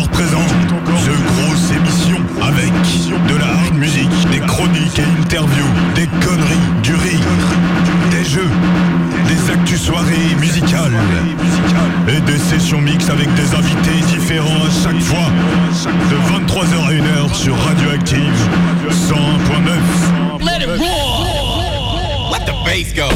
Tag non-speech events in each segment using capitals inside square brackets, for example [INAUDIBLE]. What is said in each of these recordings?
corps présent. The grosse émission avec de la hard music, des chroniques et interviews, des conneries, du rire, des jeux, des actus soirées musicales et des sessions mix avec des invités différents à chaque fois. De 23h à 1h sur Radioactive 101.9. Let it roar! Let the bass go.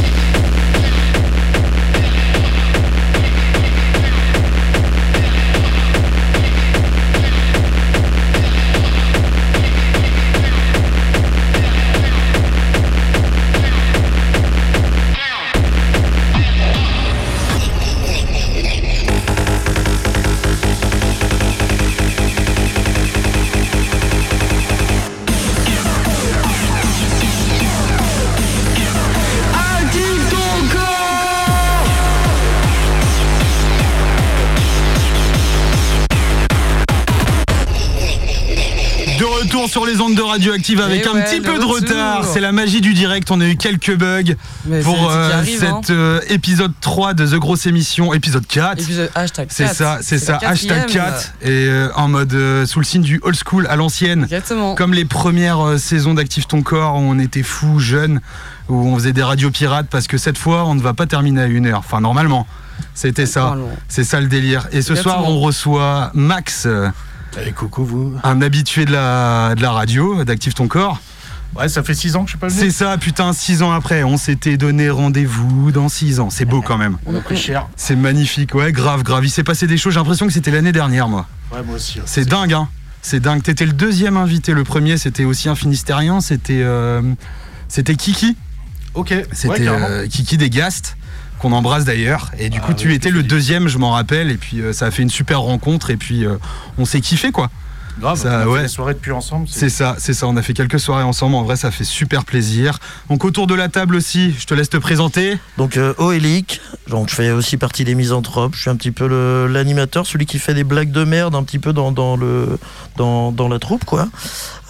Radioactive avec Et un petit peu de retard. C'est la magie du direct. On a eu quelques bugs Mais pour euh, arrive, cet hein. euh, épisode 3 de The Grosse Émission, épisode 4. Épisode hashtag C'est 4. ça, c'est ça, hashtag quatrième. 4 et euh, en mode sous le signe du old school à l'ancienne. Exactement. Comme les premières saisons d'Active ton corps où on était fous, jeunes, où on faisait des radios pirates parce que cette fois on ne va pas terminer à une heure. Enfin normalement, c'était ça. C'est ça le délire. Et ce soir on reçoit Max, Eh, coucou vous. un habitué de la, de la radio, d'Active ton corps. Ouais, ça fait 6 ans que je suis pas venu. C'est ça, putain, six ans après, on s'était donné rendez-vous dans six ans. C'est beau quand même. On a pris cher. C'est magnifique, ouais, grave, grave. Il s'est passé des choses, j'ai l'impression que c'était l'année dernière, moi. Ouais, moi aussi. ouais. C'est dingue, hein. C'est dingue. T'étais le deuxième invité. Le premier, c'était aussi un Finistérien. C'était euh, c'était Kiki. Ok. C'était euh, Kiki des Gastes, qu'on embrasse d'ailleurs. Et du Ah coup, oui, tu étais le deuxième, je m'en rappelle. Et puis, euh, ça a fait une super rencontre. Et puis, euh, on s'est kiffé, quoi. Grave. ça, on a fait ouais. des soirées depuis ensemble. C'est ça, c'est ça. On a fait quelques soirées ensemble. En vrai, ça fait super plaisir. Donc, autour de la table aussi, je te laisse te présenter. Donc euh, Oélique, donc je fais aussi partie des misanthropes, je suis un petit peu l'animateur, celui qui fait des blagues de merde un petit peu dans, dans le, dans, dans la troupe quoi.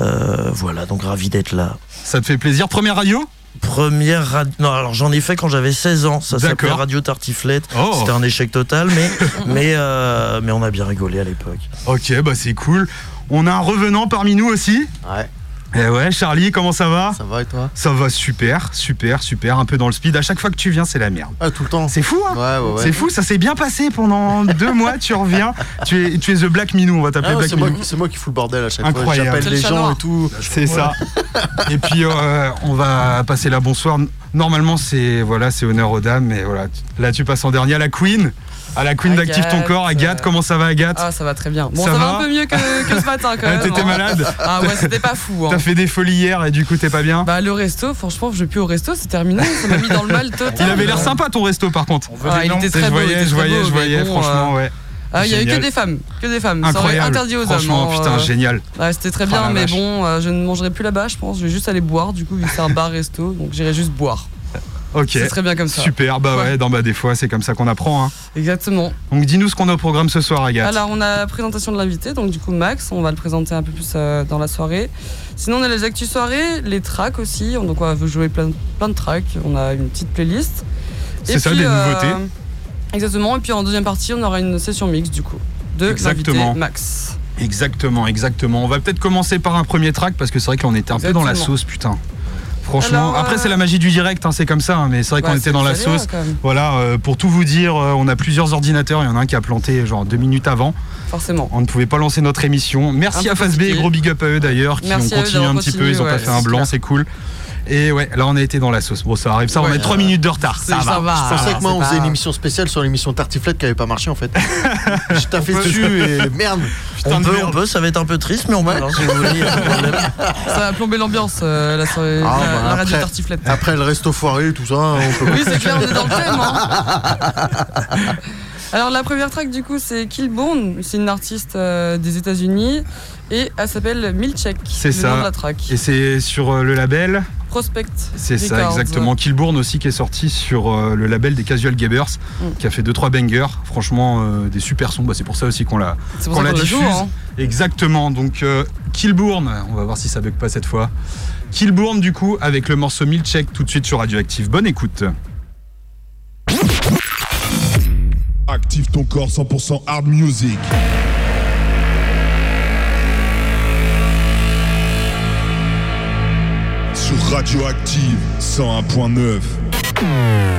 Euh, voilà, donc ravi d'être là. Ça te fait plaisir. Première radio? Première radio, non alors j'en ai fait quand j'avais 16 ans, ça s'appelait. Radio Tartiflette, Oh. c'était un échec total mais, [LAUGHS] mais, euh, mais on a bien rigolé à l'époque. Ok, bah c'est cool. On a un revenant parmi nous aussi? Ouais, Eh ouais, Charlie, comment ça va ça va et toi Ça va super, super, super. Un peu dans le speed. À chaque fois que tu viens, c'est la merde. Ah, tout le temps. C'est fou, hein Ouais, ouais, ouais. C'est fou, ça s'est bien passé pendant deux mois. Tu reviens. [LAUGHS] Tu es, tu es The Black Minou, on va t'appeler Ah, Black c'est moi, Minou. qui- c'est moi qui fous le bordel à chaque Incroyable. fois. C'est J'appelle le les gens et tout. [LAUGHS] C'est ça. Et puis euh, on va passer la bonsoir. Normalement, c'est voilà, c'est honneur aux dames, mais voilà. Là, tu passes en dernier à la Queen, à la Queen d'Active ton corps. Agathe, euh, comment ça va, Agathe Ah, ça va très bien. Bon, Ça ça, va, va un peu mieux que, que ce matin quand Ah, même. T'étais hein. malade Ah ouais, c'était pas fou. hein. T'as fait des folies hier et du coup, t'es pas bien Bah le resto, franchement, je vais plus au resto, c'est terminé. Ça m'a mis dans le mal total. Il avait l'air sympa ton resto, par contre. Ah, il était Je très beau. il voyais, était je voyais, beau, je voyais, bon, franchement, euh, ouais. Ah, il y a eu que des femmes, que des femmes. Ça aurait Incroyable. interdit aux hommes. Franchement, hein, putain, euh. génial. Ouais, c'était très Oh bien, mais vache. bon, euh, je ne mangerai plus là-bas, je pense. Je vais juste aller boire, du coup, vu que c'est un bar-resto, donc j'irai juste boire. Ok. C'est très bien comme ça. Super, bah ouais, Ouais. bah des fois c'est comme ça qu'on apprend. Hein. Exactement. Donc dis-nous ce qu'on a au programme ce soir, Agathe. Alors, on a la présentation de l'invité, donc du coup, Max, on va le présenter un peu plus euh, dans la soirée. Sinon, on a les actus soirées, les tracks aussi, donc on va jouer plein, plein de tracks. On a une petite playlist. C'est ça, puis, des euh, nouveautés. Exactement, et puis en deuxième partie, on aura une session mix, du coup, de Exactement. Max. Exactement, exactement. On va peut-être commencer par un premier track parce que c'est vrai qu'on était un peu dans la sauce, putain. Franchement, Alors, après euh, c'est la magie du direct, hein, c'est comme ça, hein, mais c'est vrai qu'on était dans la sauce. Voilà, euh, pour tout vous dire, euh, on a plusieurs ordinateurs, il y en a un qui a planté genre deux minutes avant. forcément. On ne pouvait pas lancer notre émission. Merci Un à peu Phase B, compliqué. gros big up à eux d'ailleurs, qui Merci ont eux continué un petit peu, ils ont pas fait un blanc, c'est cool. Et ouais, là on a été dans la sauce. Bon, ça arrive, ça, on a 3 minutes de retard. Ça, C'est- va. ça va. Je pensais que moi on pas- faisait une émission spéciale sur l'émission Tartiflette qui avait pas marché en fait. [LAUGHS] Je taffais dessus et merde. Putain on peut, merde. on peut, ça va être un peu triste mais on si vous voulez. [LAUGHS] Ça va plomber l'ambiance, euh, la, soirée, Ah, la, bah, la radio après- tartiflette. Après le resto foiré, tout ça, on peut Oui, c'est clair, on est dans le [LAUGHS] thème. hein. Alors, la première track, du coup, c'est Killbone. C'est une artiste euh, des États-Unis et elle s'appelle Milchek. C'est ça. nom de la track. Et c'est sur euh, le label Prospect. C'est ça, exactement. Killbourne aussi qui est sorti sur euh, le label des Casual Gabbers, Mm. qui a fait 2-3 bangers. Franchement, euh, des super sons. Bah, c'est pour ça aussi qu'on l'a. Joue. diffuse. hein. Exactement. Donc, euh, Killbourne, on va voir si ça bug pas cette fois. Killbourne, du coup, avec le morceau Milcheck tout de suite sur Radioactive. Bonne écoute. Active ton corps 100% hard music. Radioactive 101.9.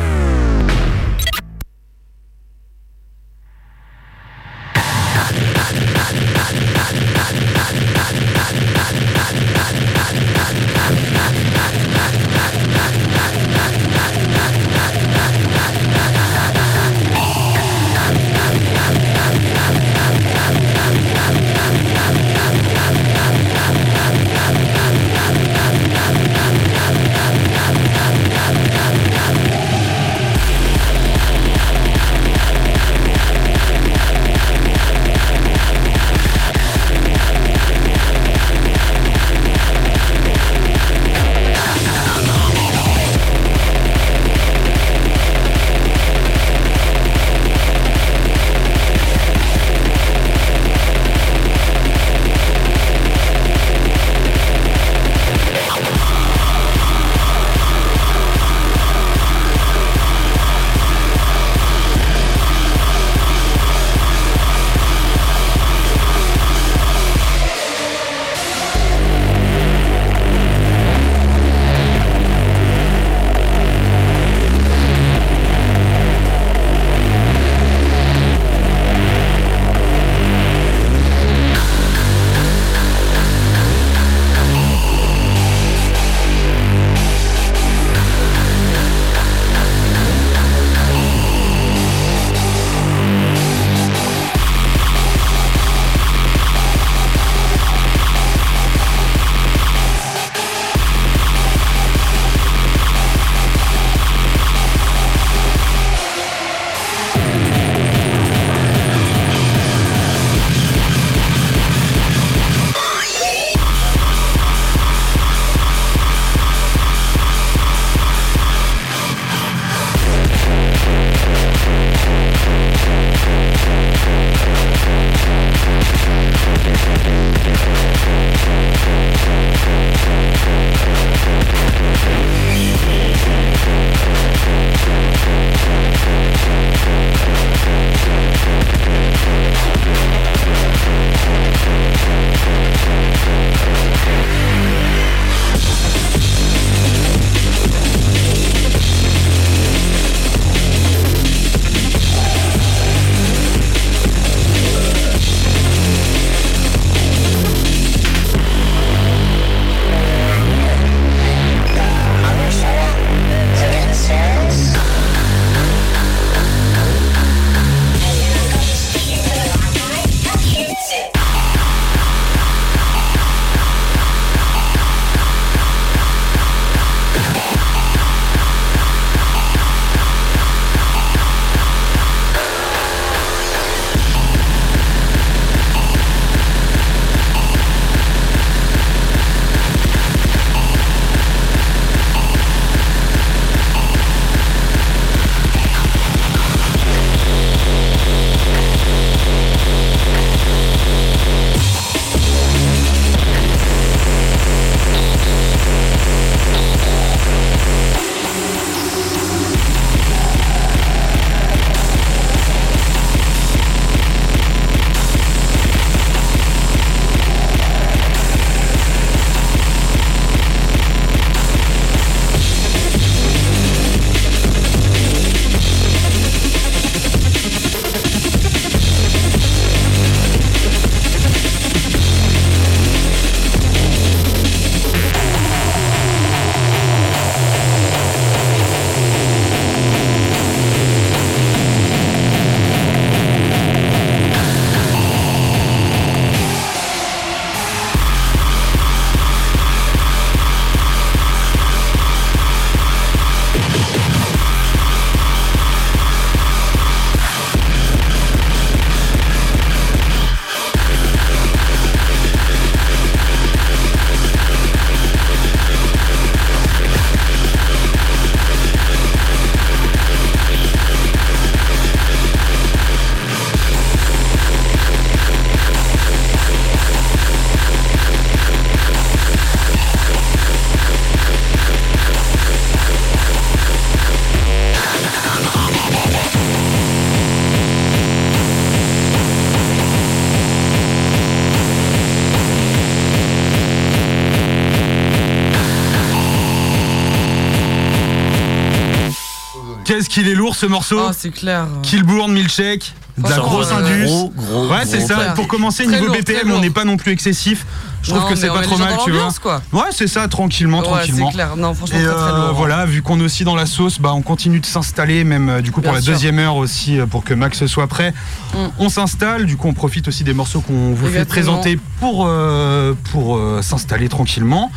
lourd ce morceau c'est clair. Killbourne, Milchek, de la grosse euh, indus. Gros, gros, Ouais, c'est ça. Pour commencer, niveau lourd, BPM, on n'est pas non plus excessif. Je trouve Non, que c'est pas trop mal, tu vois. quoi. Ouais, c'est ça, tranquillement, Ouais, tranquillement. c'est clair. Non, franchement, Et très très euh, lourd. hein. voilà, vu qu'on est aussi dans la sauce, bah, on continue de s'installer, même euh, du coup pour Bien la sûr. deuxième heure aussi, euh, pour que Max soit prêt. Mm. On s'installe, du coup on profite aussi des morceaux qu'on vous fait présenter pour, euh, pour euh, s'installer tranquillement.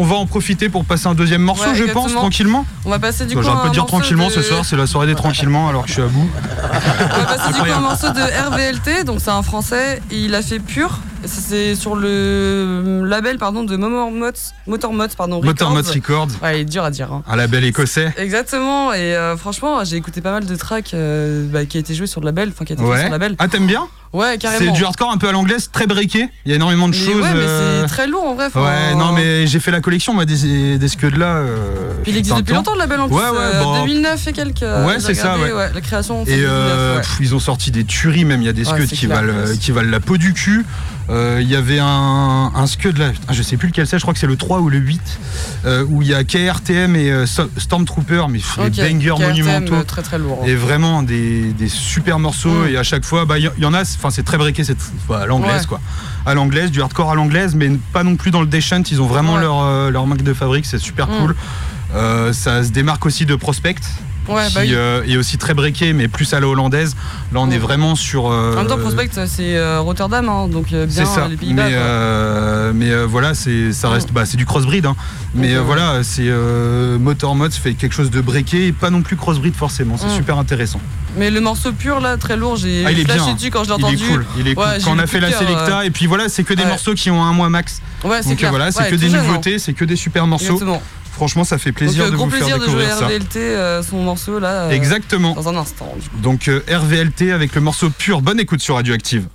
On va en profiter pour passer un deuxième morceau, Ouais, je pense, tranquillement. On va passer du coup. Pas un dire morceau tranquillement de- ce soir, c'est la soirée des tranquillement alors que je suis à bout. On va passer du coup un morceau de RVLT, donc c'est un français, et il a fait Pur. C'est sur le label pardon de Motormods, Motormods pardon. Motor Mods Records. Records, Ouais, il est dur à dire. hein. un label écossais. Exactement, et euh, franchement, j'ai écouté pas mal de tracks euh, bah, qui a été joué sur le label, enfin qui a été fait sur Ouais. le label. Ah, t'aimes bien? Ouais, C'est carrément. du hardcore un peu à l'anglaise, très breaké. Il y a énormément de Mais choses. ouais, mais euh, c'est très lourd en vrai. Ouais, non, mais j'ai fait la collection, moi, des, des scuds là. euh, Puis il existe depuis temps. longtemps le label en plus. Ouais, ouais, euh, bon. 2009 et quelques. euh, Ouais, c'est ça, ouais. La création. c'est Et 2009, euh, ouais. pff, ils ont sorti des tueries même, il y a des scuds c'est qui, clair, valent, qui valent la peau du cul. Euh, Il y avait un, un scud là, je sais plus lequel c'est, je crois que c'est le 3 ou le 8, euh, où il y a KRTM et euh, Stormtrooper, mais pff, des bangers KRTM, monumentaux. euh, Très très lourd. Et vraiment des, des super morceaux Mm. et à chaque fois, bah, il y, y en a, enfin c'est très breaké, c'est à l'anglaise Ouais. quoi, à l'anglaise, du hardcore à l'anglaise, mais pas non plus dans le Deshunt, ils ont vraiment Ouais. leur, euh, leur marque de fabrique, c'est super Mm. cool. Euh, ça se démarque aussi de Prospect, Ouais, qui bah oui. euh, est aussi très breaké, mais plus à la hollandaise. Là, on est vraiment sur. euh, En même temps, Prospect, c'est euh, Rotterdam, hein, donc c'est bien ça. les Pays-Bas. mais voilà, c'est ça reste, bah, c'est du crossbreed. Hein. Mais voilà, c'est Motor Mods fait quelque chose de breaké et pas non plus crossbreed forcément. C'est Mm. super intéressant. Mais le morceau pur, là, très lourd, j'ai Ah, il flashé bien. dessus quand je l'ai Il entendu. est cool. Il est cool. Ouais, Quand on a fait la Selecta et puis voilà, c'est que des Ouais. morceaux qui ont un mois max. Ouais, c'est Donc clair. voilà, c'est que des hein. nouveautés, c'est que des super morceaux. Exactement. Franchement, ça fait plaisir donc, euh, de gros vous faire plaisir de jouer découvrir ça. RVLT, euh, son morceau là. euh, Exactement. Dans un instant. du coup. Donc euh, RVLT avec le morceau pur. Bonne écoute sur Radioactive.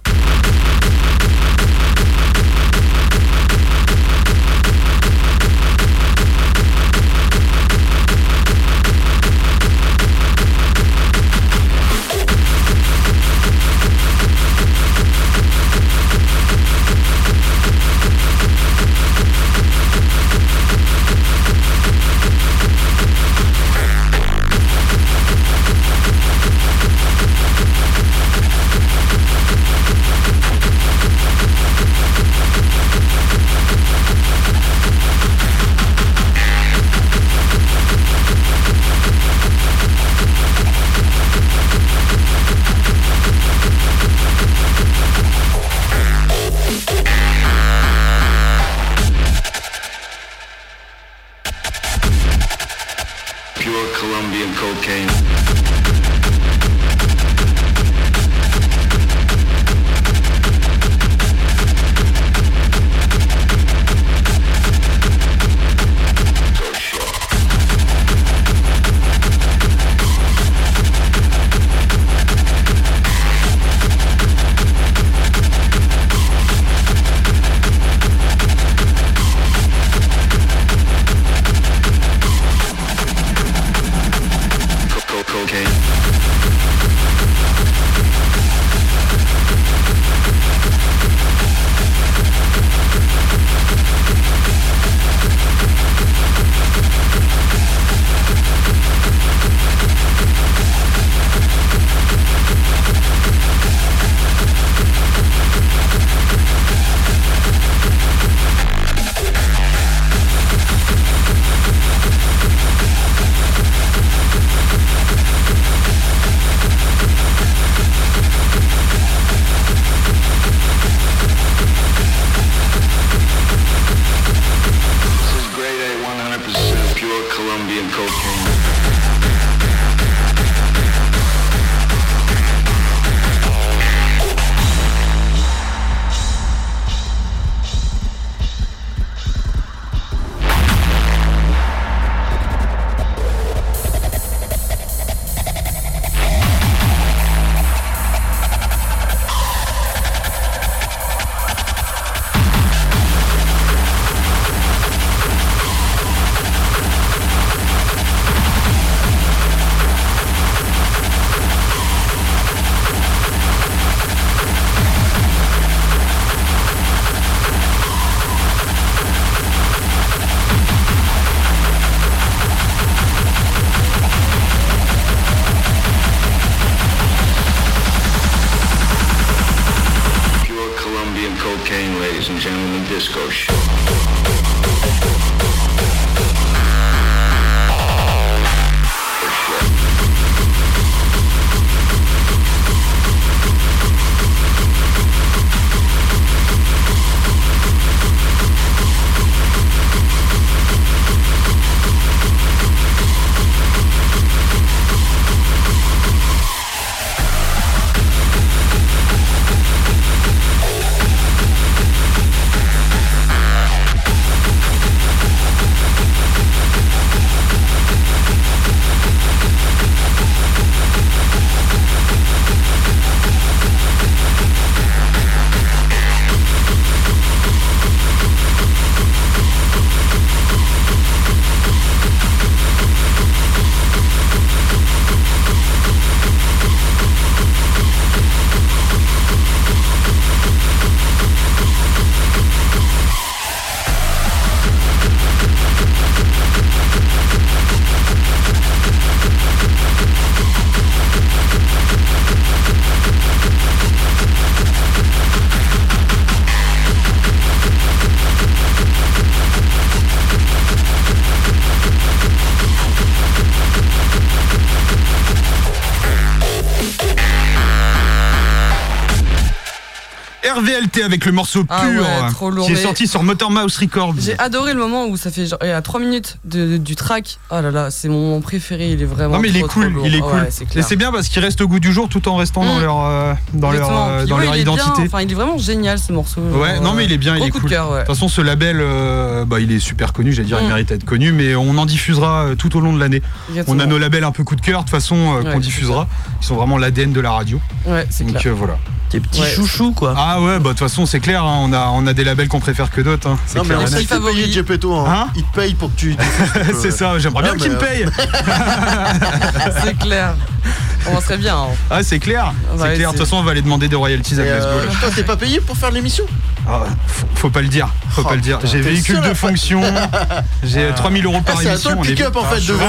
Avec le morceau Ah pur ouais, trop lourd, qui est sorti sur Motor Mouse Records. J'ai adoré le moment où ça fait genre, à 3 minutes de- du track. Oh là là, c'est mon moment préféré, il est vraiment. Non mais il est trop, cool, il est Ah cool. ouais, Et c'est bien parce qu'il reste au goût du jour tout en restant dans Mm. leur euh, dans leur euh, dans leur bien, identité. Enfin, il est vraiment génial ce morceau. Ouais, non mais il est bien, il est cool. de ouais. Toute façon, ce label, euh, bah, il est super connu. J'allais dire, il Mm. mérite d'être connu, mais on en diffusera tout au long de l'année. On a nos labels un peu coup de cœur, de toute façon, qu'on diffusera. Ils sont vraiment l'ADN de la radio. Ouais, c'est Donc clair. euh, voilà. Tes petits Ouais. chouchous, quoi. Ah ouais, bah de toute façon, c'est clair. hein, on a on a des labels qu'on préfère que d'autres. hein, c'est Non, mais on sait favori. Gepetto. Hein. Hein il te paye pour que tu. [LAUGHS] c'est ça. J'aimerais bien Ah, qu'il me paye. [LAUGHS] c'est clair. On serait bien. hein. Ah c'est clair. Ouais, c'est clair. De toute façon, on va aller demander des royalties à Et, Glasgow. euh, là. toi, t'es pas payé pour faire l'émission? Ah, faut, faut pas le dire. Faut Oh, pas le dire. putain, J'ai t'es véhicule sûr, de fonction. J'ai 3000 euros par Ah, C'est émission. toi on le est- pick-up en fait devant.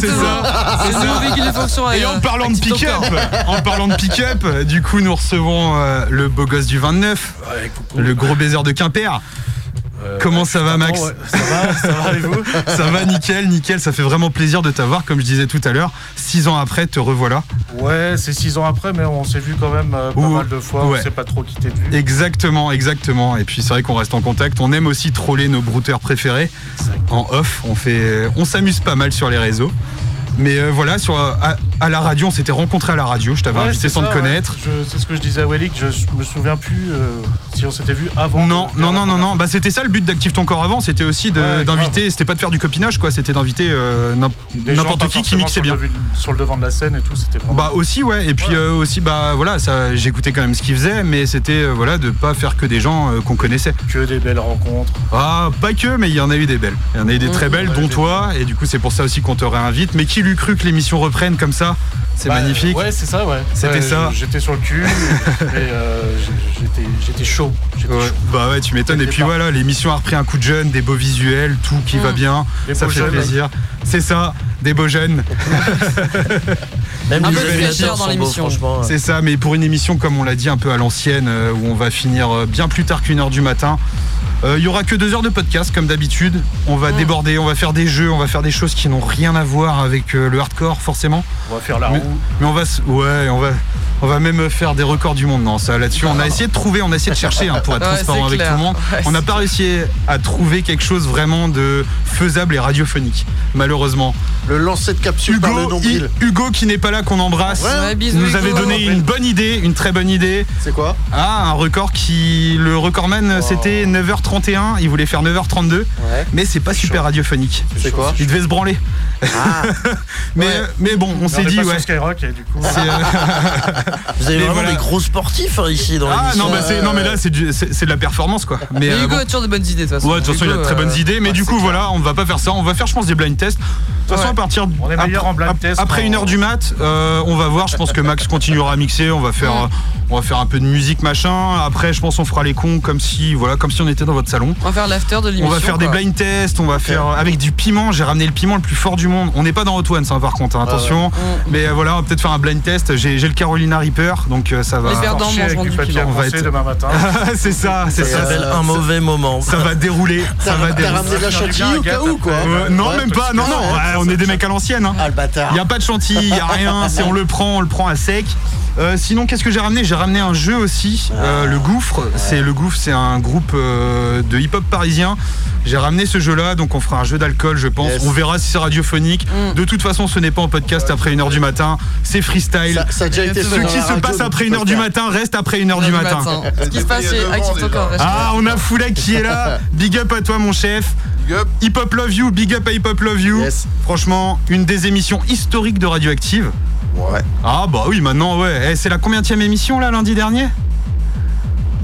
c'est ça. C'est le véhicule de fonction. Et euh, en parlant de pick-up, [LAUGHS] en parlant de pick-up, euh, du coup nous recevons euh, le beau gosse du 29, le gros baiser de Quimper. Comment ça va Max ça va, ça va et vous [LAUGHS] Ça va nickel, nickel, ça fait vraiment plaisir de t'avoir, comme je disais tout à l'heure. Six ans après, te revoilà. Ouais, c'est six ans après, mais on s'est vu quand même euh, pas Ouh, mal de fois. ouais. On s'est pas trop quitté de vue. Exactement, exactement. Et puis c'est vrai qu'on reste en contact. On aime aussi troller nos brouteurs préférés. En off, on fait, on s'amuse pas mal sur les réseaux. Mais euh, voilà, sur, à, à la radio, on s'était rencontrés à la radio. Je t'avais Ouais, invité c'est sans ça, te connaître. ouais. C'est ce que je disais à Wellick, je me souviens plus euh, si on s'était vu avant. Non, non, non, non, non. Bah, c'était ça le but d'Active ton corps avant. C'était aussi Ouais, d'inviter. C'était pas de faire du copinage, quoi. C'était d'inviter euh, n'importe qui qui mixait bien. le sur le devant de la scène et tout, c'était vraiment. Bah aussi ouais et puis aussi bah voilà ça j'écoutais quand même ce qu'ils faisaient mais c'était voilà de pas faire que des gens qu'on connaissait que des belles rencontres. ah pas que mais il y en a eu des belles il y en a eu des très belles dont toi et du coup c'est pour ça aussi qu'on te réinvite mais qui l'eût cru que l'émission reprenne comme ça c'est Bah, magnifique Ouais, c'est ça, ouais. C'était Ouais, ça. J'étais sur le cul et euh, j'étais- j'étais chaud. J'étais Ouais, chaud. bah ouais tu m'étonnes et puis départ. voilà l'émission a repris un coup de jeune des beaux visuels tout qui va bien Des ça fait jeunes. plaisir c'est ça des beaux jeunes [LAUGHS] Même Un peu de dans l'émission. franchement. C'est ça, mais pour une émission, comme on l'a dit, un peu à l'ancienne, euh, où on va finir euh, bien plus tard qu'une heure du matin. Euh, Il y aura que deux heures de podcast, comme d'habitude. On va déborder, on va faire des jeux, on va faire des choses qui n'ont rien à voir avec euh, le hardcore, forcément. On va faire la Mais, roue. mais on va, ouais, on va, on va même faire des records du monde. Non, ça là-dessus, on a essayé de trouver, on a essayé de chercher hein, pour être [LAUGHS] Ouais, transparent avec clair. tout le monde. Ouais, on n'a pas réussi à trouver quelque chose vraiment de faisable et radiophonique, malheureusement. Le lancer de capsule par le Hugo, nombril. I- Hugo qui n'est pas là, qu'on embrasse, Ouais, bisous, nous avait Hugo. donné une bonne idée, une très bonne idée. C'est quoi? Ah, un record qui. Le recordman, c'était 9h31, il voulait faire 9h32, Ouais. mais c'est pas super radiophonique. C'est quoi Il devait se branler. Ah, [LAUGHS] Mais, Ouais. mais bon, on s'est est dit, pas ouais. sur Skyrock et du coup. c'est, euh, [LAUGHS] Vous avez Mais vraiment voilà. des gros sportifs hein, ici dans Ah non, bah, c'est- non, mais là, c'est, de la performance, quoi. Mais, Mais euh, Hugo bon. a toujours de bonnes idées de toute façon. Ouais, de toute façon, il a de très bonnes euh, idées, mais ouais, du coup, voilà, on va pas faire ça. On va faire, je pense, des blind tests. De toute façon, Ouais. à partir de- On est meilleur en blind test après une heure du mat, euh, on va voir. Je pense que Max continuera à mixer. On va faire, euh, on va faire un peu de musique, machin. Après, je pense, on fera les cons comme si, voilà, comme si on était dans votre salon. On va faire l'after de l'émission. On va faire des blind tests, on va faire avec du piment. J'ai ramené le piment le plus fort du monde. On n'est pas dans Hot Ones, hein, par contre, hein, attention. Mm. Mais euh, voilà, on va peut-être faire un blind test. J'ai le Carolina Reaper, donc euh, ça va. Les perdants mangeront du papier. On va être- demain matin. c'est [LAUGHS] ça, c'est Ça ça. un mauvais moment. Ça va dérouler. [LAUGHS] Ça va T'as dérouler. ramené de la chantilly au cas où, quoi. Euh, non, même pas. Non, non. on est des mecs à l'ancienne. Hein. Ah, le bâtard. Il n'y a pas de chantilly, il n'y a [LAUGHS] rien, c'est on le prend, on le prend à sec. Euh, sinon, qu'est-ce que j'ai ramené? J'ai ramené un jeu aussi, euh, le Gouffre. C'est le Gouffre, c'est un groupe euh, de hip-hop parisien. J'ai ramené ce jeu-là, donc on fera un jeu d'alcool, je pense. Yes. On verra si c'est radiophonique. Mm. De toute façon, ce n'est pas en podcast après 1h du matin. C'est freestyle. Ça, ça a déjà été Ce fait qui se passe après tu peux 1h le du matin reste après 1h du Du matin. Ce qui se passe chez Active Talker. Ah, on a Foulek qui est là. [LAUGHS] Big up à toi, mon chef. Big up. Hip Hop Love You, big up à Hip Hop Love You. Yes. Franchement, une des émissions historiques de Radioactive. Ouais. Ah bah oui, maintenant ouais. Eh, c'est la combienième émission là lundi dernier?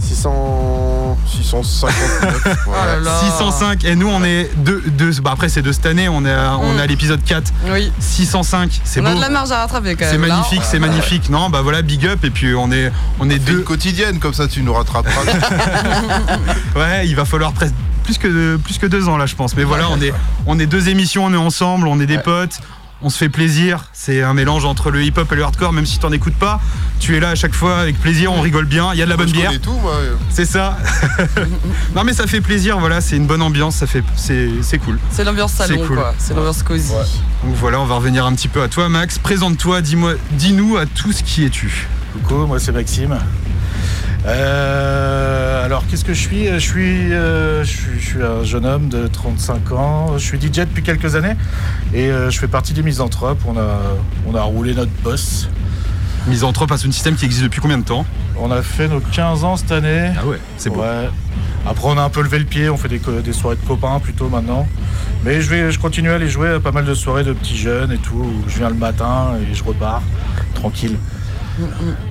600... 659. [LAUGHS] Oh là là. 605. Et nous on est deux, deux bah après c'est de cette année, on est à, on est à l'épisode 4. Oui. 605, c'est On beau. a de la marge à rattraper quand même. C'est magnifique, c'est magnifique. Non, bah voilà, big up et puis on est on est une deux. quotidienne, comme ça tu nous rattraperas. [LAUGHS] [LAUGHS] Ouais, il va falloir presque plus que plus que deux ans là, je pense. Mais voilà, on est on est deux émissions, on est ensemble, on est des potes. On se fait plaisir, c'est un mélange entre le hip-hop et le hardcore, même si t'en écoutes pas, tu es là à chaque fois avec plaisir, on rigole bien, il y a de la bonne bière. connais tout, moi. C'est ça. [LAUGHS] non mais ça fait plaisir, voilà, c'est une bonne ambiance, ça fait, c'est, c'est cool. C'est l'ambiance salon C'est cool. quoi. C'est l'ambiance cosy. Donc voilà, on va revenir un petit peu à toi, Max. Présente-toi, dis-moi, dis-nous à tous qui es-tu. Coucou, moi c'est Maxime. Euh, alors qu'est-ce que je suis? Je suis, euh, je suis je suis un jeune homme de 35 ans. Je suis DJ depuis quelques années et euh, je fais partie des misanthropes. On a, on a roulé notre boss. Misanthrope, c'est un système qui existe depuis combien de temps? On a fait nos 15 ans cette année. Ah ouais, c'est beau. Ouais. Après, on a un peu levé le pied, on fait des, soirées de copains plutôt maintenant. Mais je, vais, je continue à aller jouer à pas mal de soirées de petits jeunes et tout. où je viens le matin et je repars tranquille.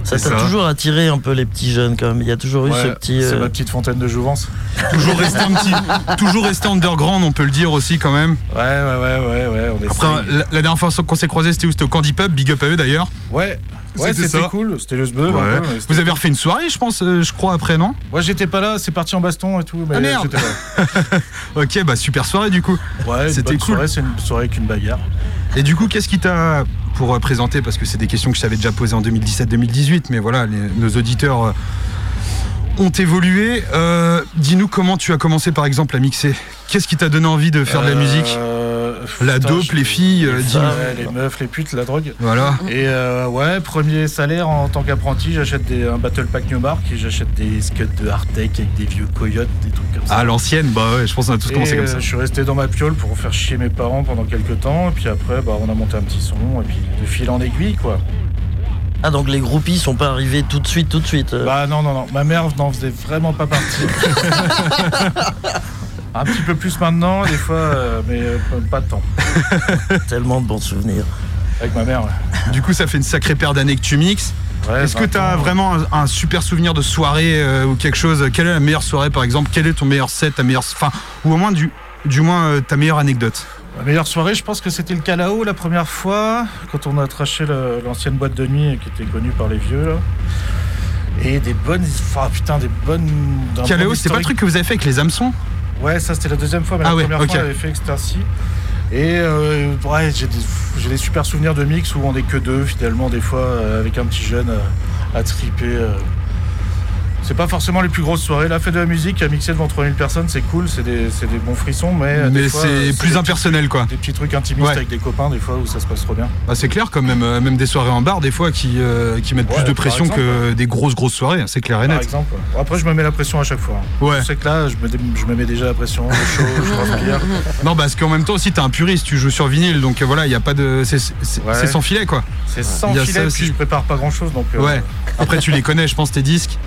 Ça t'a toujours attiré un peu les petits jeunes quand même. Il y a toujours eu ce Ouais, petit. C'est euh, ma petite fontaine de jouvence. Toujours rester un petit, toujours rester underground, on peut le dire aussi quand même. Ouais, ouais, ouais, ouais, ouais. On Après, la, la dernière fois qu'on s'est croisé, c'était où C'était au Candy Pub, big up à eux d'ailleurs. Ouais, ouais C'était cool. C'était le sbeu. Ouais. Vous avez refait une soirée, je pense, euh, je crois, après, non Moi, j'étais pas là. C'est parti en baston et tout. Mais Ah, merde. [LAUGHS] Ok, bah super soirée du coup. Ouais, C'était cool. C'est une soirée avec une bagarre. Et du coup, qu'est-ce qui t'a pour euh, présenter Parce que c'est des questions que je t'avais déjà posées en 2017-2018, mais voilà, les- nos auditeurs euh, ont évolué. Euh, Dis-nous comment tu as commencé par exemple à mixer. Qu'est-ce qui t'a donné envie de faire de la musique? La putain, dope, je- les filles, euh, les, dis-nous. ouais, les meufs, les putes, la drogue. Voilà. Et euh, ouais, premier salaire en tant qu'apprenti, j'achète des- un Battle Pack Newmark et j'achète des scuds de Hardtech avec des vieux coyotes, des trucs comme ça. À l'ancienne, bah ouais, je pense qu'on a tous Et, commencé comme euh, ça. Je suis resté dans ma piole pour faire chier mes parents pendant quelques temps. Et puis après, bah, on a monté un petit son. Et puis de fil en aiguille, quoi. Ah, donc les groupies sont pas arrivés tout de suite, tout de suite. euh. Bah non, non, non. Ma mère n'en faisait vraiment pas partie. [LAUGHS] un petit peu plus maintenant, des fois, euh, mais euh, pas de temps. [LAUGHS] Tellement de bons souvenirs. Avec ma mère, ouais. Du coup, ça fait une sacrée paire d'années que tu mixes. Ouais, Est-ce que 20 tu as vraiment un, un super souvenir de soirée euh, ou quelque chose? Quelle est la meilleure soirée par exemple? Quel est ton meilleur set, ta meilleure, enfin, ou au moins du, du moins euh, ta meilleure anecdote? Ma meilleure soirée, je pense que c'était le Calao la première fois, quand on a traché l'ancienne boîte de nuit qui était connue par les vieux. Là. Et des bonnes. Enfin, putain, des bonnes. Calao, bon c'était pas le truc que vous avez fait avec les hameçons? Ouais, ça c'était la deuxième fois, mais Ah la ouais, première ok. fois on avait fait Ecstasy. Et euh, ouais, j'ai des, des super souvenirs de mix où on est que deux finalement, des fois, euh, avec un petit jeune euh, à triper. Euh. C'est pas forcément les plus grosses soirées. La fête de la musique, à mixer devant 3000 personnes, c'est cool, c'est des, c'est des bons frissons, mais. euh, des Mais fois, c'est euh, plus impersonnel quoi. Des petits trucs intimistes Ouais. avec des copains, des fois où ça se passe trop bien. Bah, c'est clair, comme même, euh, même des soirées en bar, des fois, qui, euh, qui mettent Ouais, plus de par pression exemple, que des grosses, grosses soirées, c'est clair et Par net. exemple. Bon, Après, je me mets la pression à chaque fois. hein. Ouais. Je sais que là, je me, je me mets déjà la pression, je suis chaud, je transpire. Non, parce qu'en même temps aussi, t'es un puriste, tu joues sur vinyle, donc euh, voilà, il y a pas de. C'est sans filet quoi. C'est sans Il y a filet, ça puis aussi. je prépare pas grand chose, donc euh, Ouais. Après, tu les connais, je pense, tes disques.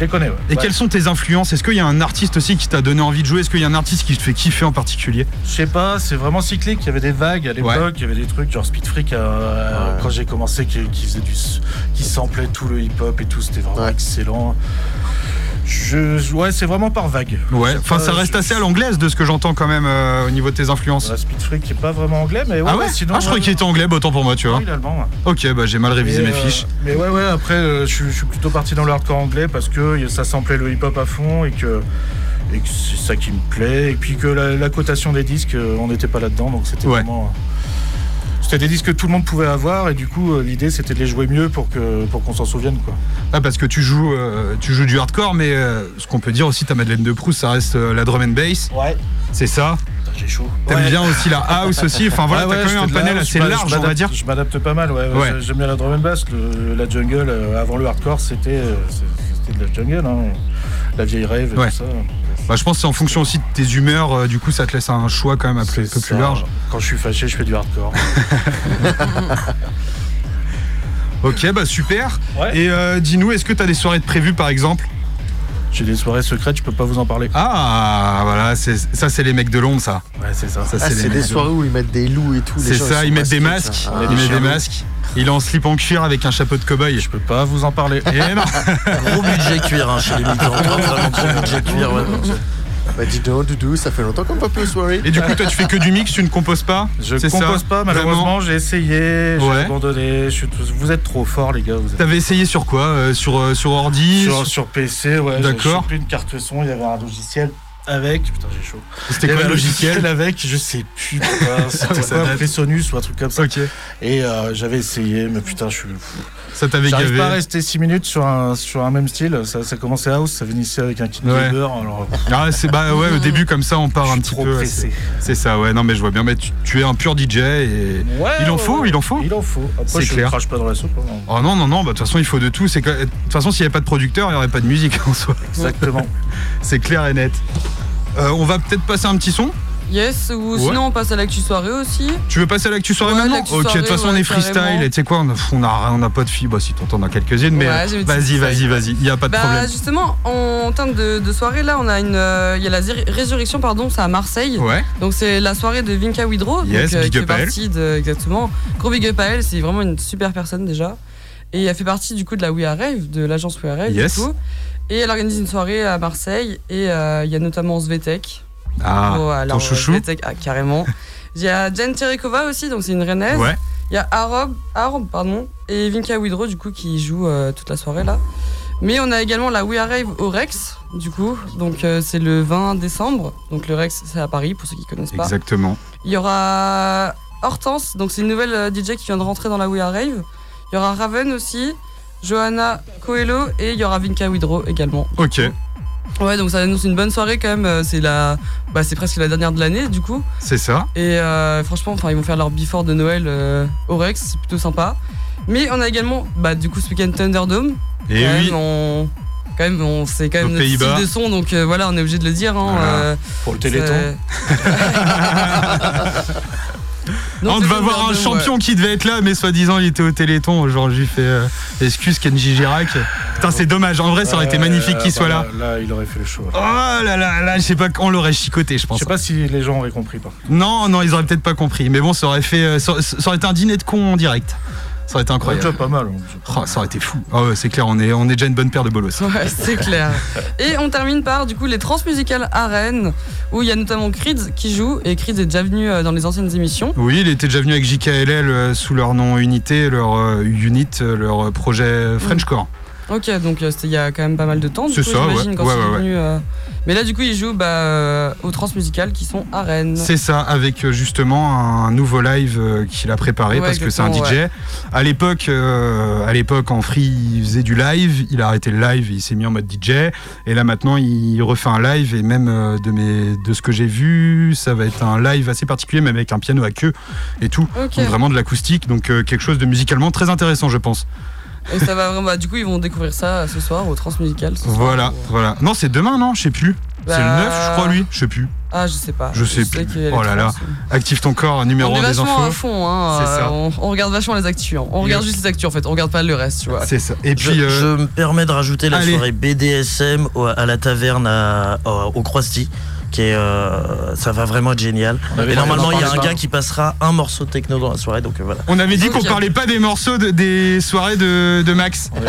Je les connais. Ouais. Et Ouais. quelles sont tes influences? Est-ce qu'il y a un artiste aussi qui t'a donné envie de jouer? Est-ce qu'il y a un artiste qui te fait kiffer en particulier? Je sais pas, c'est vraiment cyclique. Il y avait des vagues à l'époque, Ouais. il y avait des trucs genre Speed Freak euh, quand j'ai commencé qui, qui faisait du, qui samplait tout le hip-hop et tout, c'était vraiment Ouais. excellent. Je ouais, c'est vraiment par vague. Ouais, enfin ça reste je- assez à l'anglaise de ce que j'entends quand même euh, au niveau de tes influences. La Speed Freak qui est pas vraiment anglais, mais ouais, ah ouais, sinon. Ah je croyais qu'il était anglais, bah, autant pour moi tu vois. Est allemand. ouais. Ok, bah j'ai mal révisé mes euh, fiches. Mais ouais, ouais, après, euh, je, suis- je suis plutôt parti dans le hardcore anglais parce que ça samplait le hip-hop à fond et que, et que c'est ça qui me plaît. Et puis que la, la cotation des disques, euh, on n'était pas là-dedans, donc c'était Ouais. vraiment. C'était des disques que tout le monde pouvait avoir et du coup euh, l'idée c'était de les jouer mieux pour que pour qu'on s'en souvienne quoi. Ah parce que tu joues, euh, tu joues du hardcore, mais euh, ce qu'on peut dire aussi, ta Madeleine de Proust, ça reste euh, la drum and bass, Ouais. c'est ça? J'ai chaud. T'aimes Ouais. bien aussi la house aussi? Enfin voilà, Ouais, t'as ouais, quand même un panel house, assez large, on va dire. Je m'adapte pas mal, ouais. Ouais. J'aime bien la drum and bass. le- la jungle, euh, avant le hardcore, c'était euh, c'était de la jungle, hein. la vieille rave et Ouais. tout ça. Bah, je pense que c'est en fonction aussi de tes humeurs. euh, du coup, ça te laisse un choix quand même un peu, plus large. Quand je suis fâché, je fais du hardcore. [LAUGHS] Ok, bah super. Ouais. Et euh, dis-nous, est-ce que t'as des soirées de prévues par exemple? J'ai des soirées secrètes, je peux pas vous en parler. Ah, voilà, ça c'est les mecs de Londres, ça. Ouais, c'est ça. Ah, c'est mecs des de soirées où ils mettent des loups et tout. les C'est ça, ils mettent des. Ah, ils mettent des chelou. masques. Il est en slip en cuir avec un chapeau de cow-boy. Je peux pas vous en parler. Eh non. Gros budget cuir hein, chez les migrants. [LAUGHS] Vraiment gros budget cuir. ouais. Bah dis donc, Doudou, ça fait longtemps qu'on va plus aux soirées. Et du coup, toi, tu fais que du mix, tu ne composes pas Je ça compose pas, malheureusement. J'ai essayé, j'ai Ouais. abandonné. je suis tout- Vous êtes trop forts, les gars. Vous êtes... T'avais essayé sur quoi Euh, sur, euh, sur ordi Sur, sur PC, ouais. j'ai- D'accord. J'ai pris une carte son, il y avait un logiciel avec. Putain, j'ai chaud. C'était quoi le un logiciel avec, je sais plus. [LAUGHS] C'était Ça quoi. Presonus ou un truc comme ça. Ok. Et euh, j'avais essayé, mais putain, je suis. Ça t'avait J'arrive pas à gavé. rester 6 minutes sur un, sur un même style. Ça, ça commençait house, ça finissait avec un kit Ouais. Alors, Ah, c'est bah ouais, au début comme ça, on part je un petit trop peu. c'est- ça, ouais. Non, mais je vois bien. Mais tu, tu es un pur DJ et. Ouais, Il en ouais, faut, il en faut. Il en faut. C'est Après, je clair. crache pas dans la soupe. hein. Oh non, non, non, bah de toute façon, il faut de tout. C'est De toute façon, s'il n'y avait pas de producteur, il n'y aurait pas de musique [LAUGHS] en soi. Exactement. C'est clair et net. Euh, on va peut-être passer un petit son. Yes, ou Ouais. sinon on passe à l'actu soirée aussi. Tu veux passer à l'actu soirée Ouais, maintenant Ok, de toute façon, on est freestyle. carrément. Et tu sais quoi, on a, on a, on a pas de filles. Bah, si t'entends dans quelques-unes, mais euh, vas-y, vas-y, vas-y. Il n'y a pas de Bah problème. justement, en termes de, de soirée là, on a une, euh, il y a la résurrection pardon, c'est à Marseille. Ouais, Donc c'est la soirée de Vinka Widrow, Yes, donc, euh, qui fait partie de exactement. Gros big up à elle, c'est vraiment une super personne déjà. Et elle fait partie du coup de la We Are Rave, de l'agence We Are Rave Yes. du coup. Et elle organise une soirée à Marseille et euh, il y a notamment Svetek. Ah, Oh, alors, ton chouchou. Ah, carrément. Il y a Jen Terekova aussi, donc c'est une rennaise. Ouais, Il y a Arob, Arob pardon, et Vinka Widrow du coup qui joue euh, toute la soirée là. Mais on a également la We Are Rave au Rex du coup, donc euh, c'est le 20 décembre. Donc le Rex c'est à Paris pour ceux qui connaissent pas. exactement. Il y aura Hortense, donc c'est une nouvelle euh, DJ qui vient de rentrer dans la We Are Rave. Il y aura Raven aussi, Johanna Coelho et il y aura Vinka Widrow également. Ok, Ouais donc ça annonce une bonne soirée quand même. euh, C'est la, bah, c'est presque la dernière de l'année du coup. c'est ça. Et euh, franchement, enfin, ils vont faire leur before de Noël euh, au Rex, c'est plutôt sympa. Mais on a également, bah, du coup, ce week-end Thunderdome. Et quand oui, même, on, quand même, on, c'est quand même notre style de son, donc euh, voilà, on est obligé de le dire. Hein, Voilà. euh, Pour le téléthon. [LAUGHS] [LAUGHS] on devait avoir un champion qui devait être là, mais soi-disant il était au Téléthon. Genre, j'ai fait euh, excuse Kenji Girac. Putain, c'est dommage. En vrai, ça aurait été magnifique qu'il soit là. Là, il aurait fait le show. Oh là là là, je sais pas, on l'aurait chicoté, je Je pense. sais pas si les gens auraient compris. Contre. Non, non, ils auraient peut-être pas compris. Mais bon, ça aurait fait, euh, ça, aurait été un dîner de con en direct. Ça aurait été Ouais, incroyable. déjà pas mal. Oh, ça aurait été fou. Ah ouais, c'est clair, on est, on est déjà une bonne paire de bolos. Ouais, c'est clair. Et on termine par du coup les transmusicales à Rennes, où il y a notamment Creed qui joue, et Creed est déjà venu euh, dans les anciennes émissions. Oui, il était déjà venu avec JKLL euh, sous leur nom Unité, leur euh, unit, leur projet Frenchcore. Ok, donc euh, c'était il y a quand même pas mal de temps, C'est ça, ouais. quand Ouais, ouais, venu. euh, Mais là, du coup, il joue bah, euh, aux transmusicales qui sont à Rennes. C'est ça, avec justement un nouveau live qu'il a préparé parce que c'est un DJ. À l'époque, euh, à l'époque en free, il faisait du live. Il a arrêté le live, il s'est mis en mode DJ. Et là maintenant, il refait un live et même euh, de mes, de ce que j'ai vu, ça va être un live assez particulier, même avec un piano à queue et tout. Ok. Donc vraiment de l'acoustique, donc quelque chose de musicalement très intéressant, je pense. Et ça va vraiment. bah, du coup, ils vont découvrir ça euh, ce soir aux transmusicales. ce soir. Voilà, voilà. Non, c'est demain, non Je sais plus. C'est le Bah, 9, je crois, lui. Je sais plus. Ah, je sais pas. Je sais plus. qu'il y a les Oh là là. trans. Active ton corps, numéro On est 1 des vachement à infos. fond, hein. C'est euh, ça. On, on regarde vachement les actus. hein. On regarde juste les actus en fait. On regarde pas le reste, tu vois. C'est ça. Et Je, puis, euh, je me permets de rajouter la allez. soirée BDSM au- à la taverne à- au au Croisty. Qui est, euh, ça va vraiment être génial. Et normalement, il y a un gars qui passera un morceau de techno dans la soirée, donc euh, voilà. On avait dit qu'on parlait pas des morceaux de- des soirées de, de Max. [LAUGHS]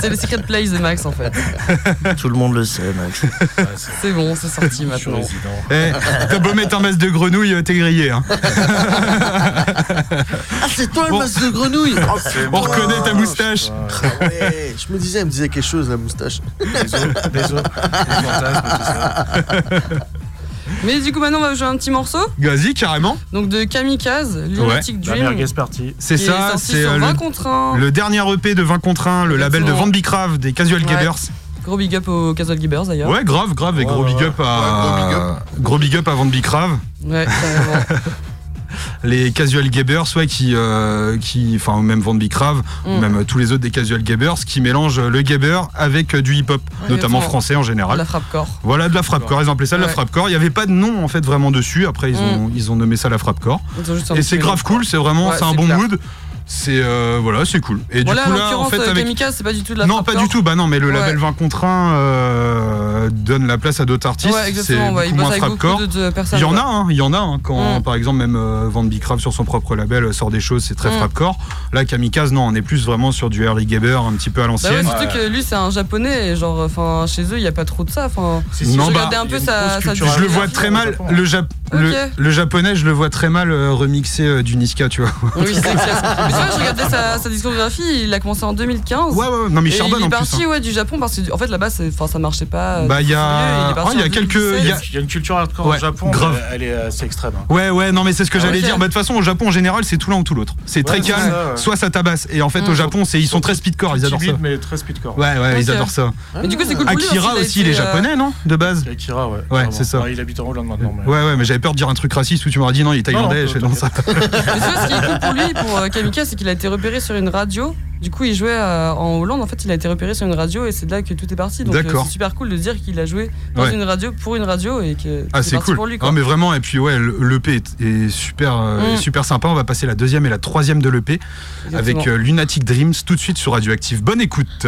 C'est le secret place de Max en fait. [LAUGHS] Tout le monde le sait, Max. Ouais, [LAUGHS] c'est- bon, c'est sorti maintenant. résident. Eh, T'as beau mettre un masque de grenouille, t'es grillé. hein. Ah, c'est toi Bon. le masque de grenouille Oh, On reconnaît ta moustache. ah ouais, Je me disais, elle me disait quelque chose, la moustache. Les os, les os, les fantasmes, tout ça. [LAUGHS] Mais du coup, maintenant, on va jouer un petit morceau. Vas-y, carrément. Donc de Kamikaze, Lunatic meilleure Dream. party. C'est ça, c'est euh, 20 le, contre 1. le dernier EP de 20 contre 1, le label de. Van Bicrave des Casual Ouais. Gabbers. Gros big up aux Casual Gibbers d'ailleurs. Ouais, grave, grave, et Ouais, gros ouais, big ouais. up à. Ouais, gros big up. gros big up à Van Bicrave. Ouais, carrément. [LAUGHS] Les Casual Gabbers, ouais, qui. euh, qui enfin, même Van Bicrave, Mm. même euh, tous les autres des Casual Gabbers, qui mélangent le gabber avec euh, du hip-hop, notamment français en général. La frappe corps. Voilà, de la frappe-corps. Ils ont appelé ça de la frappe-corps. Il n'y avait pas de nom, en fait, vraiment dessus. Après, ils ont, ils ont nommé ça la frappe-corps. Et c'est grave cool, c'est vraiment, c'est un bon clair. mood. C'est euh, voilà, c'est cool. Et Voilà, du coup là, en l'occurrence, fait, euh, avec Kamikaze, c'est pas du tout de la non, pas corps. du tout. Bah non, mais le Ouais. label 20 contre 1 euh, donne la place à d'autres artistes. Ouais, c'est. Ouais, beaucoup moins beaucoup d'autres personnes. Il y en a, hein, il y en a. hein, quand, Mm. par exemple, même euh, Van Bicrave sur son propre label euh, sort des choses, c'est très Mm. frappe-corps. Là, Kamikaze, non, on est plus vraiment sur du early gabber, un petit peu à Bah ouais, l'ancienne. surtout que lui c'est un japonais et genre enfin chez eux il y a pas trop de ça enfin Si, si, Non, je bah, regardais un peu a sa, je le vois très mal. Le, japonais, je le vois très mal euh, remixé euh, du Niska, tu vois. oui c'est [LAUGHS] tu vois je regardais sa, sa discographie il a commencé en 2015 Ouais, ouais, non, mais charbonne il est plus. parti hein. ouais du Japon parce que en fait là-bas c'est- enfin ça marchait pas Bah, il y a- il Ah, il y a quelques- 2017. il y a- Il y a une culture hardcore Ouais, au Japon, grave. elle est assez extrême. hein. Ouais, ouais, non, mais c'est ce que Ah, j'allais dire. Bah, de toute façon, au Japon, en général, c'est tout l'un ou tout l'autre. C'est très Ouais, calme, ça, ouais. soit ça tabasse. Et en fait, au Mm. Japon, c'est ils sont très speedcore, ils adorent ça. mais très speedcore. Ouais, ouais, ils adorent ça. mais du coup c'est cool Akira aussi, il est euh, japonais, non De base? Akira, ouais. Ouais, c'est ça. Ouais, il habite en Hollande maintenant. Ouais, ouais, mais j'avais peur de dire un truc raciste où tu m'aurais dit non, il est thaïlandais. Non, je fais non, ça. Mais ce qui est cool pour lui, pour euh, C'est qu'il a été repéré sur une radio. Du coup, il jouait euh, en Hollande. En fait, il a été repéré sur une radio et c'est de là que tout est parti. Donc, euh, c'est super cool de dire qu'il a joué dans Ouais. une radio pour une radio et que Ah, c'est cool. pour lui. Quoi. Ah, mais vraiment, et puis ouais, le- l'EP est, est super, euh, Mm. super sympa. On va passer la deuxième et la troisième de l'EP avec Lunatic Dreams tout de suite sur Radioactive. Bonne écoute.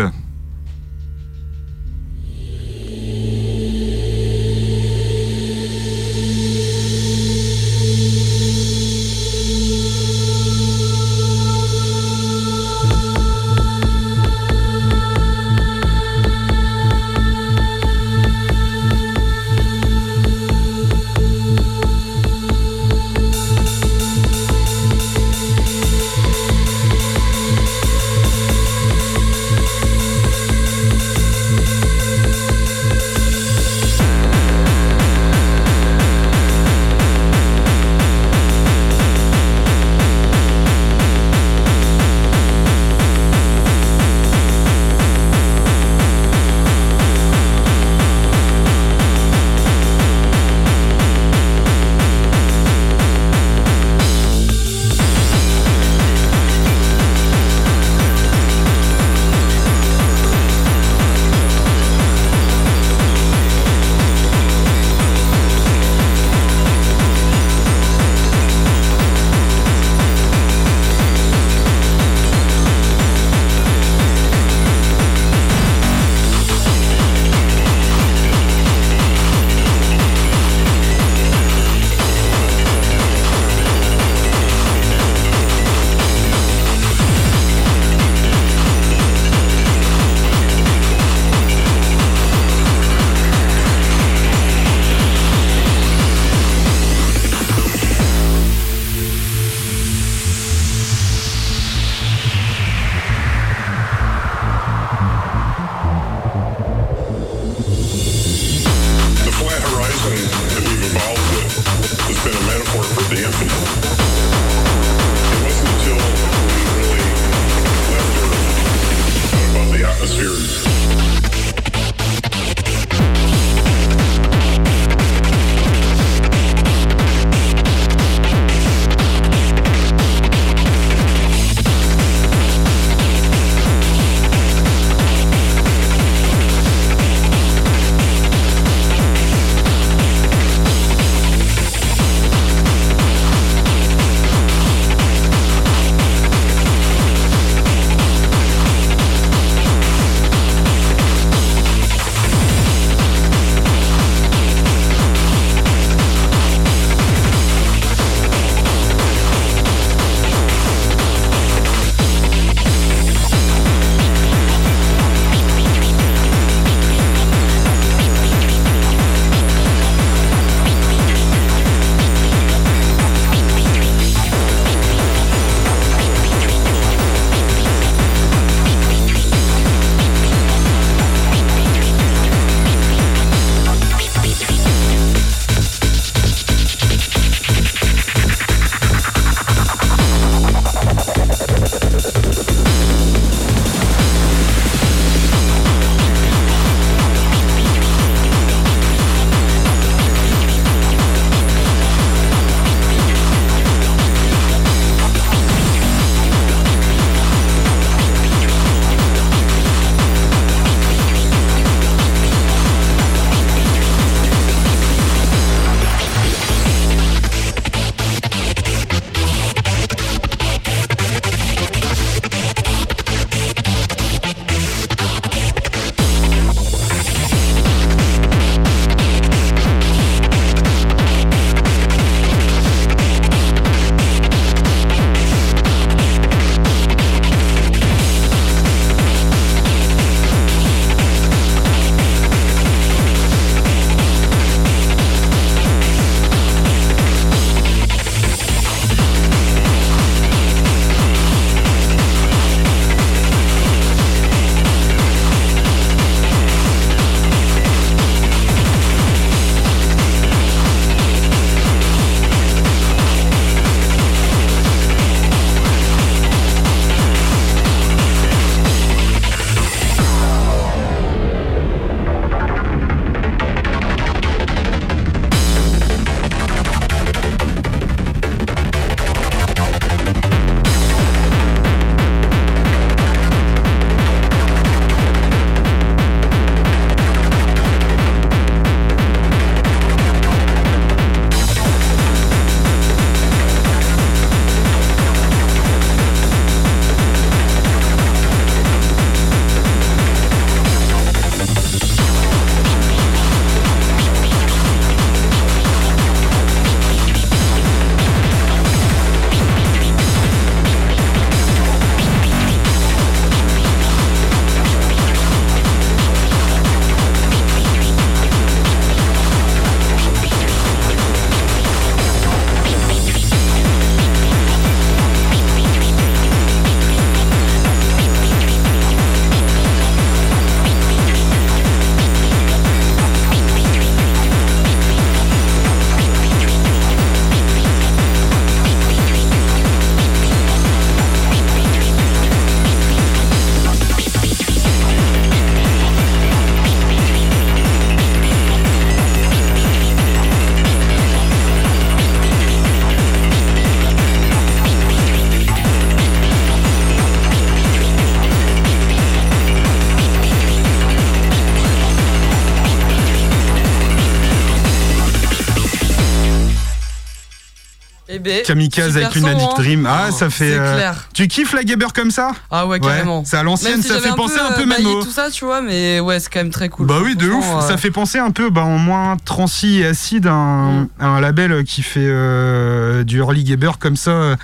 Kamikaze avec Addict hein. Dream. Ah, ça fait. Euh, clair. Tu kiffes la Gabber comme ça? Ah ouais, carrément. c'est à l'ancienne, Même si ça fait penser un peu euh, même bailli au- tout ça, tu vois, mais ouais, c'est quand même très cool. Bah oui, de ouf. Franchement, euh, Ça fait penser un peu, bah, en moins transi et acide, à un, Mm. un label qui fait euh, du early gabber comme ça.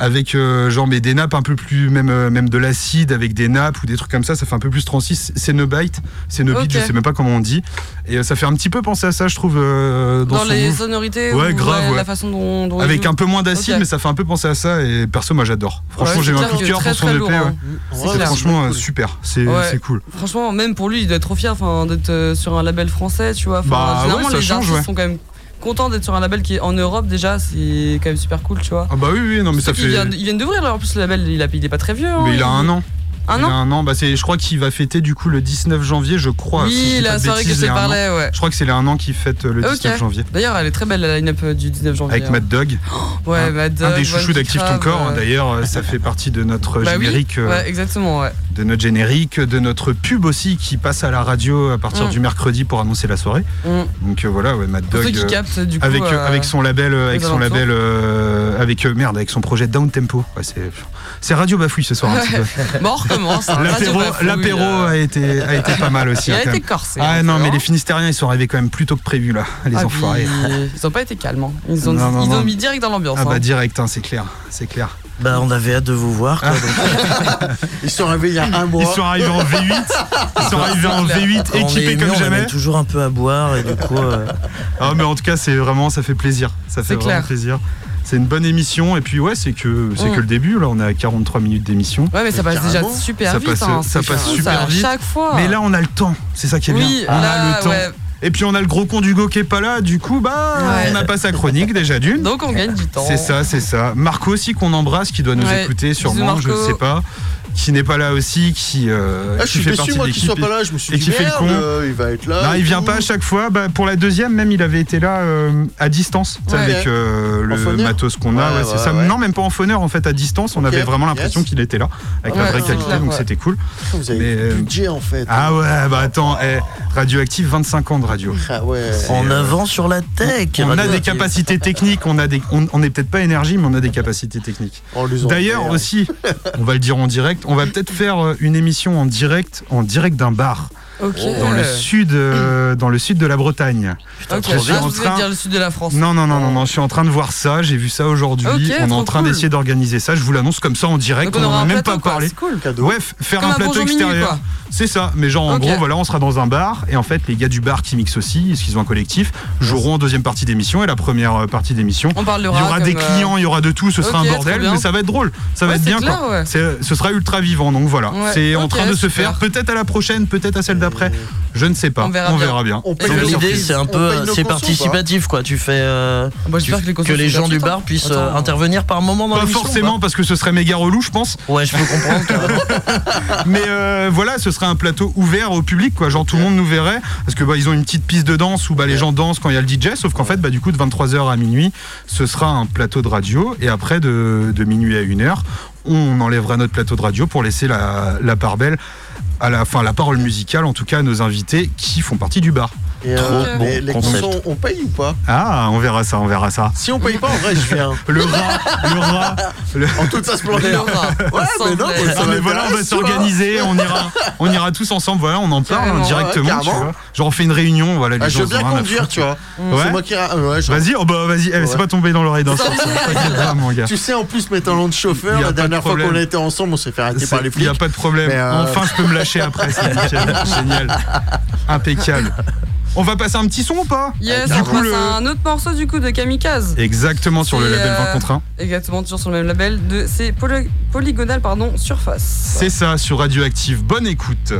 Avec euh, genre mais des nappes un peu plus même euh, même de l'acide avec des nappes ou des trucs comme ça ça fait un peu plus transi c'est no bite c'est no beat je sais même pas comment on dit et euh, ça fait un petit peu penser à ça je trouve euh, dans, Dans, son les move. sonorités, Ouais, ou, grave, ouais. la façon dont. dont avec un peu moins d'acide mais ça fait un peu penser à ça et perso moi j'adore franchement Ouais, j'ai un coup de cœur pour son EP hein. Ouais, C'est franchement cool. super c'est cool Franchement, même pour lui, il doit être trop fier enfin, d'être sur un label français, tu vois. Bah, généralement, ouais, ça les change, artistes sont quand même contents d'être sur un label qui est en Europe déjà, c'est quand même super cool, tu vois. ah bah oui oui non mais ça fait Ils viennent d'ouvrir, en plus, le label, il, a, il est pas très vieux. hein, mais il a un an Un an un an. Bah je crois qu'il va fêter du coup le 19 janvier, je crois. si je Oui, la soirée que je un parlais, ouais. Je crois que c'est les un an qui fête euh, le Ok. 19 janvier. D'ailleurs, elle est très belle, la line-up euh, du 19 janvier. Avec [GASPS] hein. Mad Dog, Ouais, un- Mad un Dog, des chouchous d'Active ton corps. hein. D'ailleurs, euh, ça fait partie de notre [LAUGHS] Bah générique, ouais, exactement, ouais. de notre générique, de notre pub aussi qui passe à la radio à partir Mm. du mercredi pour annoncer la soirée. Mm. Donc euh, voilà, ouais, Mad Dog. qui captent, du coup. avec, euh, avec son label, avec son alentours. label, euh, avec merde, avec son projet Down Tempo. C'est, Radio Bafouille ce soir un [LAUGHS] [LAUGHS] hein. L'apéro, euh, a été, a été pas mal aussi. Il hein, a quand été corsé. Ah un non, mais hein. les Finistériens, ils sont arrivés quand même plus tôt que prévu là, les Ah, enfoirés. puis, [LAUGHS] Ils ont pas été calmes. hein. Ils ont, Non, non, ils ont non. mis direct dans l'ambiance. Ah bah hein. direct, hein, c'est clair, c'est clair. Bah, on avait hâte de vous voir. Quoi, donc, [LAUGHS] Ils sont arrivés il y a un mois. Ils sont arrivés en V8, ils sont arrivés en V8 quand on est équipés comme on jamais. toujours un peu à boire et du coup. euh, Ah mais en tout cas, c'est vraiment, ça fait plaisir, ça fait C'est vraiment clair. plaisir. C'est une bonne émission et puis ouais, c'est que c'est Mm. que le début. Là, on est à 43 minutes d'émission. Ouais, mais ça passe déjà super Ça vite. passe- hein. ça passe fou, super ça, vite. chaque fois. Mais là, on a le temps. C'est ça qui est oui, bien. On là, a le temps. ouais. Et puis on a le gros con d'Hugo qui est pas là. Du coup, bah, Ouais. on n'a pas sa chronique déjà d'une. Donc on gagne du temps. C'est ça, c'est ça. Marco aussi qu'on embrasse, qui doit nous Ouais. écouter sûrement, je ne sais pas, qui n'est pas là aussi, qui, euh, Ah, je qui suis fait déçu partie moi de qu'il soit l'équipe. pas là. Je me suis et dit qui fait le con. euh, il va être là. Non, et il vient pas à chaque fois. Bah, pour la deuxième, même, il avait été là euh, à distance, Ouais. avec euh, le matos qu'on a. Ouais, ouais, c'est ouais, ça. ouais. Non, même pas en phoneur, en fait, à distance. On avait vraiment l'impression yes. qu'il était là, avec Ouais, la vraie qualité, clair, donc ouais. c'était cool. Vous avez Mais, budget en fait. Ah ouais, bah attends, eh, Radioactive, 25 ans de radio. Ah en avant sur la tech. On a des capacités techniques, on a des, on, on est peut-être pas énergie, mais on a des capacités techniques. On D'ailleurs fait, aussi, on va le dire en direct, on va peut-être faire euh, une émission en direct, en direct d'un bar Dans le sud, euh, dans le sud de la Bretagne. Ok, trop bien. ah, je En voulais train- dire le sud de la France. Non non non non non, je suis en train de voir ça, j'ai vu ça aujourd'hui. On est en train cool. d'essayer d'organiser ça. Je vous l'annonce comme ça en direct. Donc on on aura en a même pas parlé. C'est cool. Cadeau. Ouais, faire Comme un plateau extérieur. C'est ça, mais genre en gros, voilà, on sera dans un bar et en fait, les gars du bar qui mixent aussi, parce qu'ils ont un collectif, joueront en deuxième partie d'émission et la première euh, partie d'émission. On Il y aura des clients, il y aura de tout, ce sera un bordel, mais ça va être drôle, ça va être bien Ce sera ultra vivant, donc voilà. C'est en train de se faire, peut-être à la prochaine, peut-être à celle d'après, je ne sais pas, On verra bien. On nos l'idée c'est un peu c'est participatif quoi. Tu fais euh, Bah, tu- que les, que gens du bar puissent euh, intervenir par moment dans Pas forcément parce que ce serait méga relou, je pense. Ouais, je peux comprendre. [LAUGHS] Mais euh, voilà, ce serait un plateau ouvert au public, quoi. Genre tout le monde nous verrait, parce que bah ils ont une petite piste de danse où bah les gens dansent quand il y a le DJ. Sauf qu'en fait, bah du coup de 23h à minuit, ce sera un plateau de radio, et après de, de minuit à 1h, on enlèvera notre plateau de radio pour laisser la, la part belle. À la, fin, la parole musicale, en tout cas, à nos invités qui font partie du bar. Et, euh, bon les, les concept. consos, on paye ou pas? Ah, on verra ça, on verra ça. Si on paye pas, en vrai, je viens. [LAUGHS] Le rat, le rat, le- En toute sa Le splendeur. rat. Ouais, mais non, Semblait. mais ça Ah, mais voilà, on va s'organiser, on ira, on ira tous ensemble, voilà, on en parle Carrément, hein, ouais, directement, tu vois. Genre on fait une réunion, voilà, les Ah, je gens veux bien conduire, tu vois. Ouais. C'est moi qui. ra- ouais, Vas-y, oh bah vas-y, eh, Ouais. c'est pas tombé dans l'oreille d'un sourd, ça, t'inquiète pas, mon gars. Tu sais, en plus, mes talents de chauffeur, la dernière fois qu'on a été ensemble, on s'est fait arrêter par les Il flics. y a pas de problème. Euh, Enfin, je peux me lâcher après, c'est. [LAUGHS] Génial. Impeccable. On va passer un petit son ou pas Yes, Du on coup, passe le- un autre morceau du coup de Kamikaze. Exactement sur le label euh, 20 contre 1. Exactement, toujours sur le même label. De, c'est poly- Polygonal pardon, Surface. C'est ça sur Radioactive. Bonne écoute.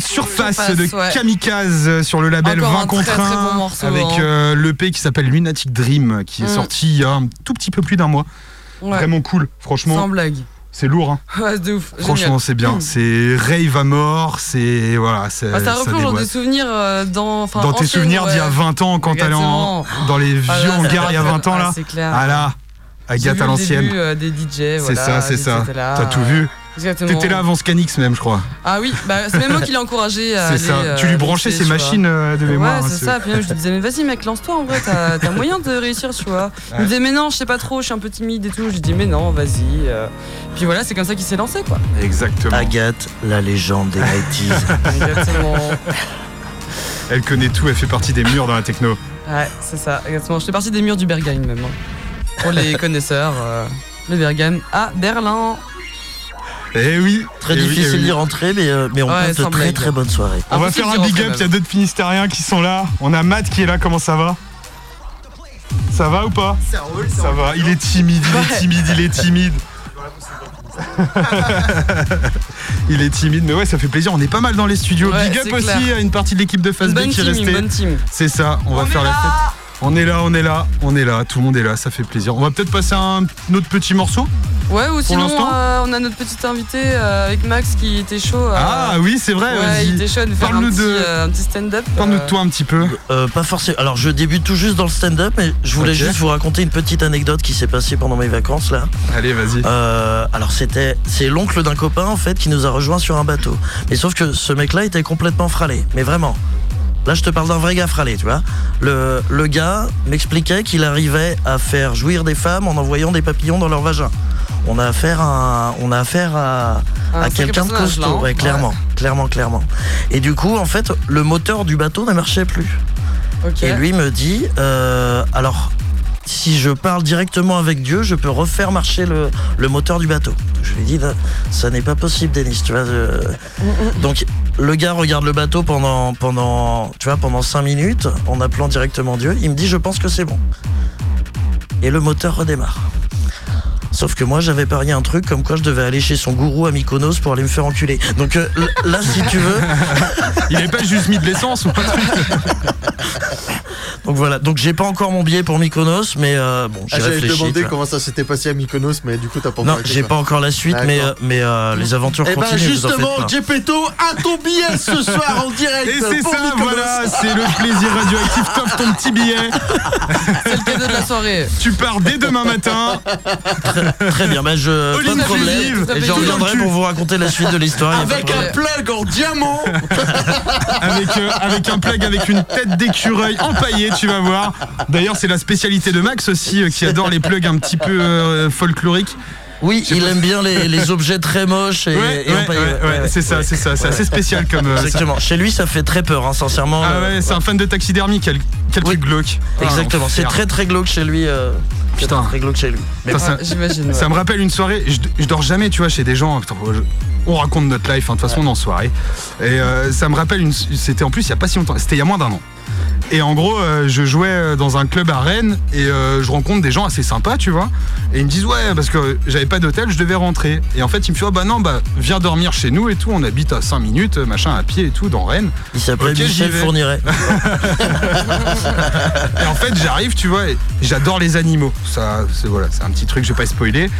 Surface, Surface, de ouais. Kamikaze euh, sur le label Encore 20 un contre très, très 1 bon morceau, avec hein. euh, l'EP qui s'appelle Lunatic Dream qui est Mm. sorti il y a un tout petit peu plus d'un mois. Ouais. Vraiment cool, franchement. Sans blague. C'est lourd, hein. [LAUGHS] Ouais, c'est de ouf. franchement c'est bien. Mm. C'est rave à mort, c'est voilà, c'est- Ah, ça replonge dans des souvenirs euh, dans. Dans tes souvenirs d'il y a ouais. 20 ans quand t'allais en, dans les vieux Ah, là, hangars il y a ça 20 ans là. ah, c'est clair. Ah là, Agathe à l'ancienne. euh, des DJ. C'est voilà, ça, c'est ça. là. T'as tout vu. Exactement. T'étais là avant Scanix même, je crois. Ah oui, bah, c'est même moi qui l'ai encouragé à. Aller, ça. euh, tu lui branchais mixer, ses vois. machines euh, de mémoire. Ouais, hein, c'est ça. Puis même, je lui disais, mais vas-y, mec, lance-toi en vrai, t'as [LAUGHS] moyen de réussir, tu vois. Il me disait, mais non, je sais pas trop, je suis un peu timide et tout. Je lui dis, mais non, vas-y. euh. Puis voilà, c'est comme ça qu'il s'est lancé, quoi. Exactement. Agathe, la légende des 90s. [LAUGHS] Exactement. Elle connaît tout, elle fait partie des murs dans la techno. Ouais, c'est ça, exactement. Je fais partie des murs du Bergheim, même. hein. Pour les [LAUGHS] connaisseurs, euh, le Bergheim à Berlin. Eh oui. Très eh difficile eh oui. d'y rentrer, mais, euh, mais on Ouais, passe de très blague. très bonnes soirées. On va faire un big up, il y a d'autres finistériens qui sont là. On a Matt qui est là, comment ça va? Ça va ou pas? Ça roule, ça va. Il est timide, il est timide, il est timide. [LAUGHS] il est timide, mais ouais, ça fait plaisir. On est pas mal dans les studios. Ouais, Big up aussi clair. à une partie de l'équipe de Facebook bonne qui est restée. bonne team. C'est ça, on va faire la fête. On est là, on est là, on est là, tout le monde est là, ça fait plaisir. On va peut-être passer un autre petit morceau. Ouais, ou sinon, euh, on a notre petit invité euh, avec Max qui était chaud. euh, Ah oui, c'est vrai, Ouais, il était chaud de faire un Parle-nous petit, de- euh, un petit stand-up. Parle-nous de toi un petit peu. Euh, pas forcément. Alors, je débute tout juste dans le stand-up, mais je voulais juste vous raconter une petite anecdote qui s'est passée pendant mes vacances là. Allez, vas-y. Euh, alors c'était, c'est l'oncle d'un copain en fait qui nous a rejoint sur un bateau. Mais sauf que ce mec-là était complètement fralé, mais vraiment. Là, je te parle d'un vrai gars fralé, tu vois. Le, le gars m'expliquait qu'il arrivait à faire jouir des femmes en envoyant des papillons dans leur vagin. On a affaire à, on a affaire à, à quelqu'un de costaud, ouais, clairement, clairement, clairement. Et du coup, en fait, le moteur du bateau ne marchait plus. Et lui me dit, euh, alors, si je parle directement avec Dieu, je peux refaire marcher le, le moteur du bateau. Je lui dis, ça n'est pas possible, Denis, tu vois. euh. Donc, le gars regarde le bateau pendant, pendant, pendant 5 minutes, en appelant directement Dieu. Il me dit, je pense que c'est bon. Et le moteur redémarre. Sauf que moi, j'avais parié un truc comme quoi je devais aller chez son gourou à Mykonos pour aller me faire enculer. Donc euh, là, si tu veux, Il avait pas juste mis de l'essence ou pas donc voilà. Donc j'ai pas encore mon billet pour Mykonos, mais euh, bon, Ah, j'ai réfléchi. vois. comment ça s'était passé à Mykonos, mais du coup, t'as pas Non, j'ai pas encore la suite, mais, euh, mais euh, les aventures Eh ben continuent. faites justement. Gepetto a ton billet ce [LAUGHS] soir en direct. Et c'est pour ça, Mykonos. voilà, [LAUGHS] c'est le plaisir radioactif. T'offres ton petit billet. C'est le cadeau de la soirée. Tu pars dès demain matin. Très [LAUGHS] bien, bah je, pas de problème. Et je reviendrai pour vous raconter la suite de l'histoire. Avec un plug en diamant. [LAUGHS] Avec, euh, avec un plug avec une tête d'écureuil empaillée, tu vas voir. D'ailleurs, c'est la spécialité de Max aussi, euh, qui adore les plugs un petit peu euh, folkloriques. Oui, il aime bien les, les [LAUGHS] objets très moches et, Ouais, et ouais, empaillés. ouais, ouais, c'est ça, c'est ça. C'est assez spécial comme. euh, ça. Exactement. Chez lui, ça fait très peur, hein, sincèrement. Ah euh, ouais, c'est un fan de taxidermie, quel, quel Oui. truc glauque. Ah, Exactement. C'est très très glauque chez lui. euh, c'est Putain. Très glauque chez lui. Mais Putain, ça- me rappelle une soirée, je, je dors jamais, tu vois, chez des gens. putain, je- on raconte notre life, hein, de toute façon, on est en soirée. Et euh, ça me rappelle, une, c'était en plus il y a pas si longtemps, c'était il y a moins d'un an. Et en gros, euh, je jouais euh, dans un club à Rennes et euh, je rencontre des gens assez sympas, tu vois. Et ils me disent, ouais, parce que j'avais pas d'hôtel, je devais rentrer. Et en fait, ils me font, oh, bah non, bah viens dormir chez nous et tout. On habite à 5 minutes, machin, à pied et tout, dans Rennes. il s'appelait Ok, j'y Michel. Fourniret. [LAUGHS] Et en fait, j'arrive, tu vois, et j'adore les animaux. Ça, c'est voilà, c'est un petit truc, je vais pas spoiler.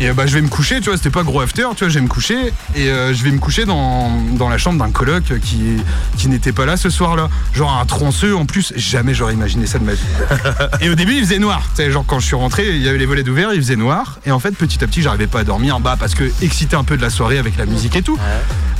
Et bah, je vais me coucher, tu vois, c'était pas gros after, tu vois, je vais me coucher et euh, je vais me coucher dans, dans la chambre d'un coloc qui, qui n'était pas là ce soir-là. Genre un en plus, jamais j'aurais imaginé ça de ma vie. Et au début, il faisait noir. Tu sais, genre quand je suis rentré, il y avait les volets d'ouvert, il faisait noir. Et en fait, petit à petit, j'arrivais pas à dormir, bah, parce que excité un peu de la soirée avec la musique et tout.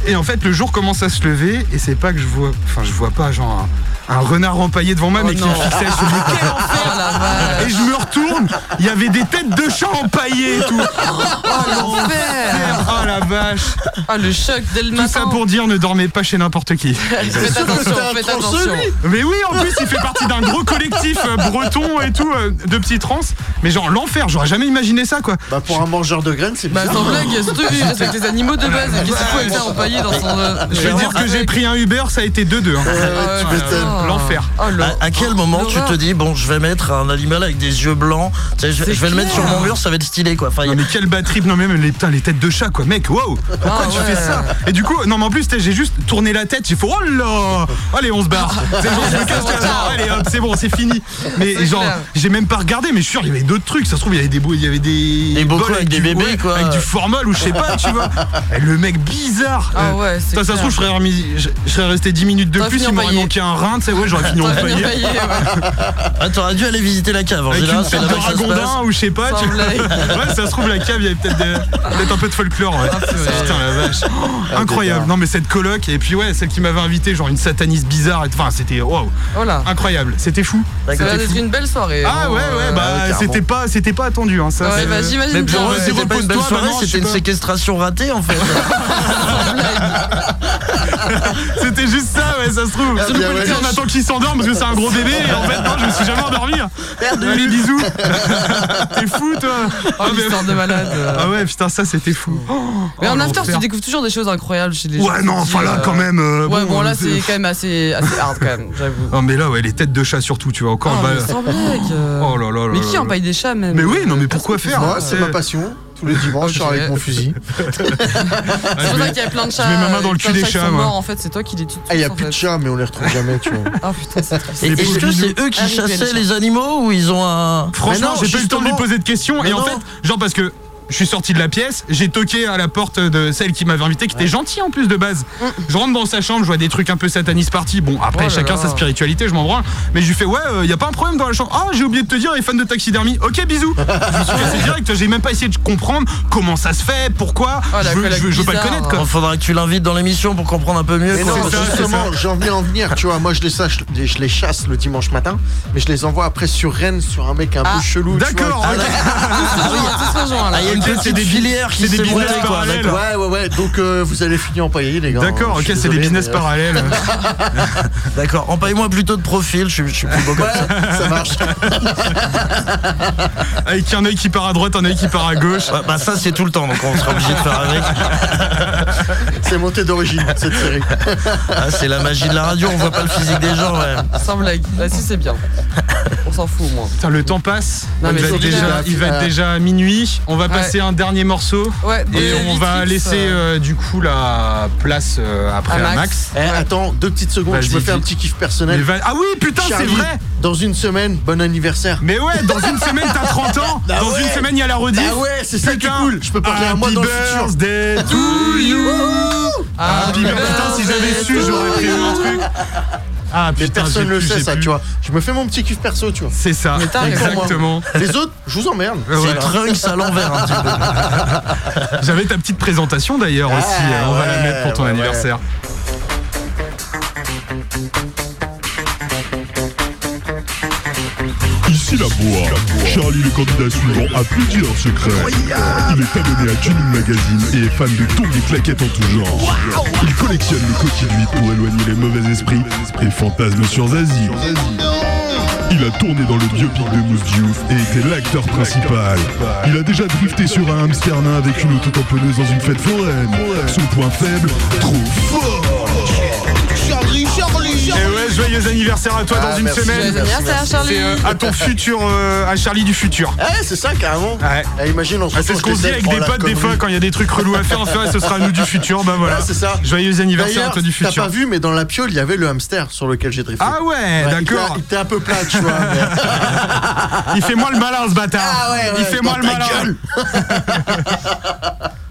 Et en fait, le jour commence à se lever et c'est pas que je vois, enfin, je vois pas genre un, un renard empaillé devant moi, Oh mais qui me fixait. Je me dis, quel enfer Oh et je me retourne, il y avait des têtes de chat empaillées et tout. Oh l'enfer Oh la vache. Ah le choc dès le Tout matin ça pour dire ne dormez pas chez n'importe qui. [LAUGHS] Faites attention, faites attention. Mais oui, en plus, il fait partie d'un gros collectif euh, breton et tout, euh, de petits trans. Mais genre l'enfer, j'aurais jamais imaginé ça quoi. Bah pour un mangeur de graines, c'est Bah bizarre. sans blague, il respecte les animaux de base, qu'est-ce qu'il faut avec ça empaillé noyé dans son. euh, Je vais dire que j'ai pris un Uber, ça a été 2-2. hein. Ah. L'enfer. Oh. À, à quel moment tu te dis bon je vais mettre un animal avec des yeux blancs tu sais, je, vais le mettre sur mon mur ça va être stylé quoi enfin, Non mais quelle batterie Non mais même les, putain, les têtes de chat quoi mec wow Pourquoi Ah tu ouais. fais ça? Et du coup non mais en plus j'ai juste tourné la tête J'ai fait oh là Allez on se barre [LAUGHS] Allez hop c'est bon c'est fini Mais genre j'ai même pas regardé Mais je suis sûr il y avait d'autres trucs Ça se trouve il y avait des Il y avait des Des bols avec des du- bébés, ouais, quoi. Avec du formol ou je sais pas tu vois Et Le mec bizarre Ah Euh, ouais, c'est Ça, ça se trouve je serais, remis- je, je serais resté 10 minutes de plus Il m'aurait manqué un rein tu sais ouais j'aurais fini en paillet [LAUGHS] ah, t'aurais dû aller visiter la cave en avec général une c'est sorte là ou je sais pas. Tu... [LAUGHS] ouais, ça se trouve la cave, il y avait peut-être un peu de folklore. Ouais. Ah. Putain la vache. Ah, Incroyable. Non mais cette coloc et puis ouais, celle qui m'avait invité, genre une sataniste bizarre. et- Enfin c'était waouh, Oh incroyable. C'était fou. C'était une belle soirée. Ah ouais ouais bah ouais, carrément. c'était pas c'était pas attendu hein, ça. Ouais, bah, j'imagine c'était pas une belle soirée c'était une séquestration ratée en fait [LAUGHS] C'était juste ça ouais, ça se trouve. Ah, bien, ouais. on attend qu'il s'endorme parce que c'est un gros bébé et en fait non, je me suis jamais endormi. Allez bisous. T'es fou toi. Oh, Ah, mais- de malade. euh. [LAUGHS] Ah ouais putain ça c'était fou. Mais en Oh, after, tu découvres toujours des choses incroyables chez les gens. Ouais non enfin là euh, quand même. euh, Ouais, bon, là, euh, c'est quand même assez, assez hard, quand même. Non mais là ouais les têtes de chat surtout tu vois encore Ah, bah- mais sans blague. Oh là là là Mais qui empaille des chats, même Mais oui, non, mais pourquoi faire Moi, c'est- ma passion. Tous les dimanches, je sors avec mon fusil. [LAUGHS] C'est pour ça qu'il y a plein de chats. mets ma main dans le cul de des chats, sont moi. morts, en fait, c'est toi qui les tues. Ah, il y a plus de chats, mais on les retrouve jamais, tu vois. [LAUGHS] Ah putain, c'est triste. Est-ce que c'est eux qui chassaient les animaux ou ils ont un Franchement, j'ai pas eu le temps de lui poser de questions et en fait, genre parce que je suis sorti de la pièce, j'ai toqué à la porte de celle qui m'avait invité, qui était gentille en plus de base. Je rentre dans sa chambre, je vois des trucs un peu satanistes partis. Bon, après, Oh là chacun là. sa spiritualité, je m'en branle. Mais je lui fais, ouais, il y a pas un problème dans la chambre. Ah, j'ai oublié de te dire, les fans de taxidermie. Ok, bisous. [LAUGHS] je me suis cassé direct, j'ai même pas essayé de comprendre comment ça se fait, pourquoi. Oh, je, veux, je veux- je veux pas le connaître, quoi. Il faudra que tu l'invites dans l'émission pour comprendre un peu mieux. Mais quoi. non, justement, j'en venais en venir, tu vois. Moi, je les, sache, je les chasse le dimanche matin, mais je les envoie après sur Rennes, sur un mec un Ah, peu chelou. tu D'accord, c'est des filière qui parallèles. d'accord. Ouais, ouais, ouais. Donc, euh, vous allez finir empaillé, les gars. D'accord, Je ok, c'est des business mais, parallèles. [LAUGHS] D'accord. Empaille-moi plutôt de profil, je, suis- plus beau comme ça. [LAUGHS] Ça marche. [LAUGHS] Avec un œil qui part à droite, un œil qui part à gauche. Bah ça c'est tout le temps, donc on sera obligé de faire avec. C'est monté d'origine, cette série. Ah, c'est la magie de la radio, on voit pas le physique des gens. Ouais. Sans blague. Bah, si, c'est bien. On s'en fout, au moins. Putain, le temps passe. Non, il, mais va déjà, clair. il va être déjà à minuit. On va Ouais. Passer un dernier morceau. Ouais, Et on va laisser euh, euh, du coup la place euh, après à à Max. Eh, attends, deux petites secondes, je me fais un petit kiff personnel. va- Ah oui, putain, c'est vrai. Dans une semaine, bon anniversaire. Mais ouais, dans une semaine t'as 30 ans. [LAUGHS] Bah dans ouais. une semaine il y a la rediff. Bah ouais, c'est ça qui est cool. Je peux parler à moi dans le futur. birthday to you. Happy birthday. Putain, si j'avais su, j'aurais prévu un truc. Ah Mais putain, personne ne le plus, sait, ça, plus. tu vois. Je me fais mon petit kiff perso, tu vois. C'est ça. Mais t'as raison. Exactement. Les autres, je vous emmerde. Ouais, C'est. Trunks à l'envers un petit peu. [LAUGHS] J'avais ta petite présentation d'ailleurs Ah, aussi. euh, On va la mettre pour ton ouais, anniversaire. Ici la boire. Charlie, le candidat suivant, a plusieurs secrets. Il est abonné à Tuning Magazine et est fan de tous les claquettes en tout genre. Il collectionne les coquilles pour éloigner les mauvais esprits et fantasme sur Zazie. Il a tourné dans le biopic de Moose Diouf et était l'acteur principal. Il a déjà drifté sur un hamster avec une auto-tamponneuse dans une fête foraine. Son point faible, trop fort Et ouais, joyeux anniversaire à toi Ah, dans une merci. semaine. Joyeux anniversaire, Charlie. C'est euh, à ton futur, euh, à Charlie du futur. Eh, c'est ça, carrément. Ouais. Eh, imagine, on se Ah, c'est retrouve, ce qu'on se dit avec des potes des fois quand il y a des trucs relous à faire. On fait ouais, ce sera nous du futur. Bah voilà. Ouais, c'est ça. Joyeux anniversaire à D'ailleurs, toi du t'as futur. pas vu, mais dans la piole, il y avait le hamster sur lequel j'ai drifté. Ah ouais, Ouais, d'accord. Il était un peu plat, tu vois. mais- [LAUGHS] Il fait moins le malin ce bâtard. Ah ouais, ouais, il fait moins le malin. [LAUGHS]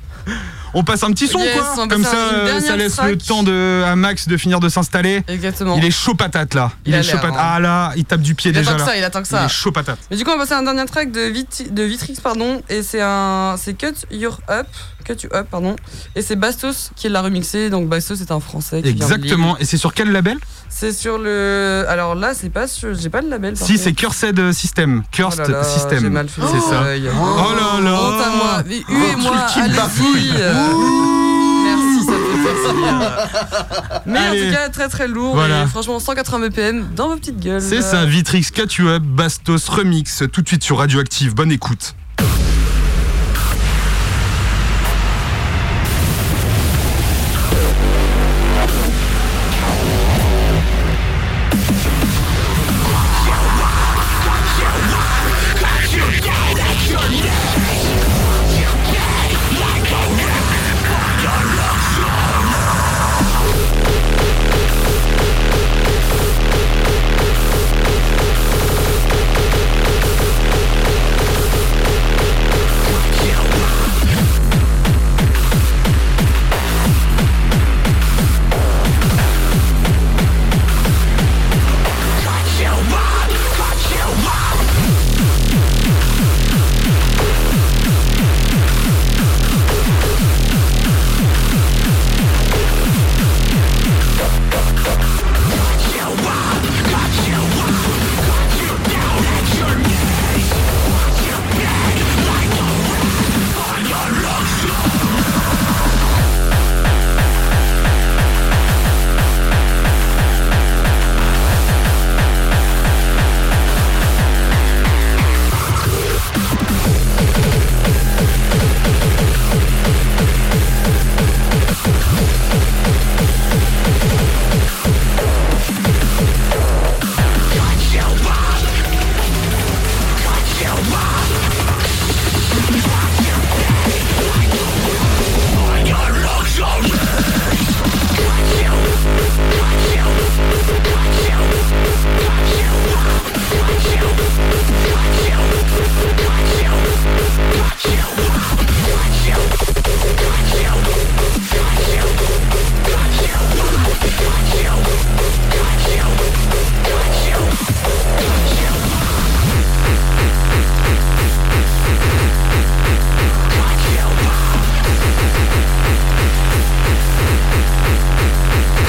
On passe un petit son Yes, quoi Comme ça, euh, ça laisse track. le temps de, à Max de finir de s'installer. Exactement. Il est chaud patate là. Il, Il est chaud patate. hein. Ah là, il tape du pied Il déjà attend que ça, il attend que Il ça. est chaud patate. Mais du coup, on va passer à un dernier track de, Vit- de Vitrix, pardon, et c'est un, c'est Cut Your Up, You Up, pardon, et c'est Bastos qui l'a remixé. Donc Bastos c'est un Français. Qui de. Exactement. Et c'est sur quel label? C'est sur le, alors là, c'est pas sur, j'ai pas le label. Si, c'est Cursed System. Oh Cursed là là, System. J'ai mal fait. C'est ça. l'œil. Oh là là. Honte à moi. Mais U et moi, allez-y. Mais Allez. en tout cas, très très lourd. Voilà. Et franchement, 180 BPM dans vos petites gueules. C'est ça, Vitrix, Cut You Up, Bastos Remix, tout de suite sur Radioactive. Bonne écoute.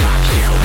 Fuck you.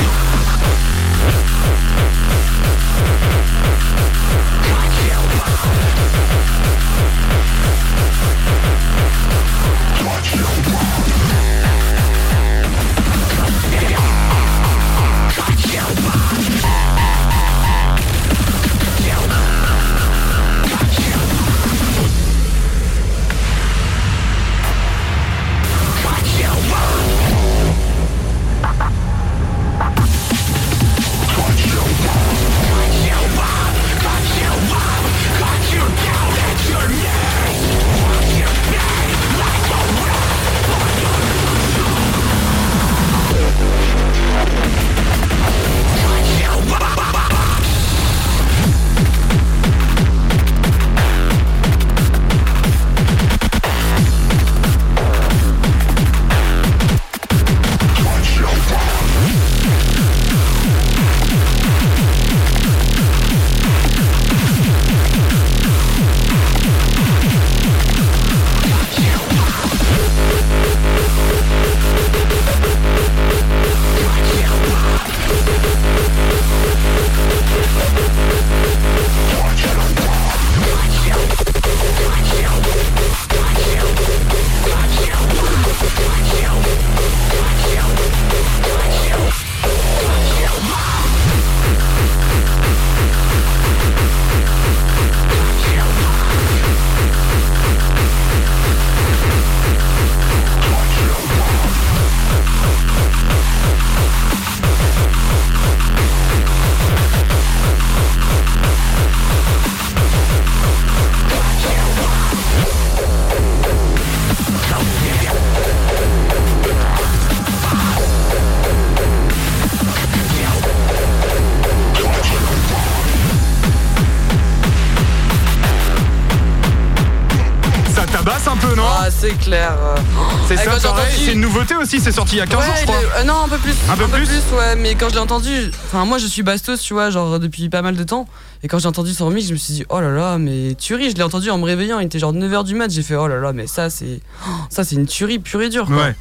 Aussi, c'est sorti il y a 15 Ouais, ans, je crois. est- euh, non, un peu plus. Un peu plus ouais. Mais quand je l'ai entendu, enfin, moi je suis Bastos, tu vois, genre depuis pas mal de temps. Et quand j'ai entendu son remix, je me suis dit, oh là là, mais tuerie. Je l'ai entendu en me réveillant, il était genre 9h du mat. J'ai fait, oh là là, mais ça, c'est. oh, Ça, c'est une tuerie pure et dure, quoi. Ouais.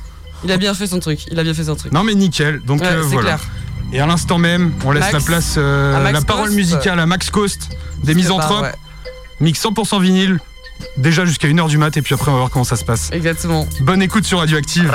Il a bien fait son truc. Il a bien fait son truc. Non mais nickel, donc Ouais, euh, c'est voilà. clair. Et à l'instant même, on laisse Max- la place, euh, la parole Coast. musicale à Max Coast, des misanthropes, ouais. mix 100% vinyle, déjà jusqu'à 1h du mat, et puis après on va voir comment ça se passe. Exactement. Bonne écoute sur Radioactive.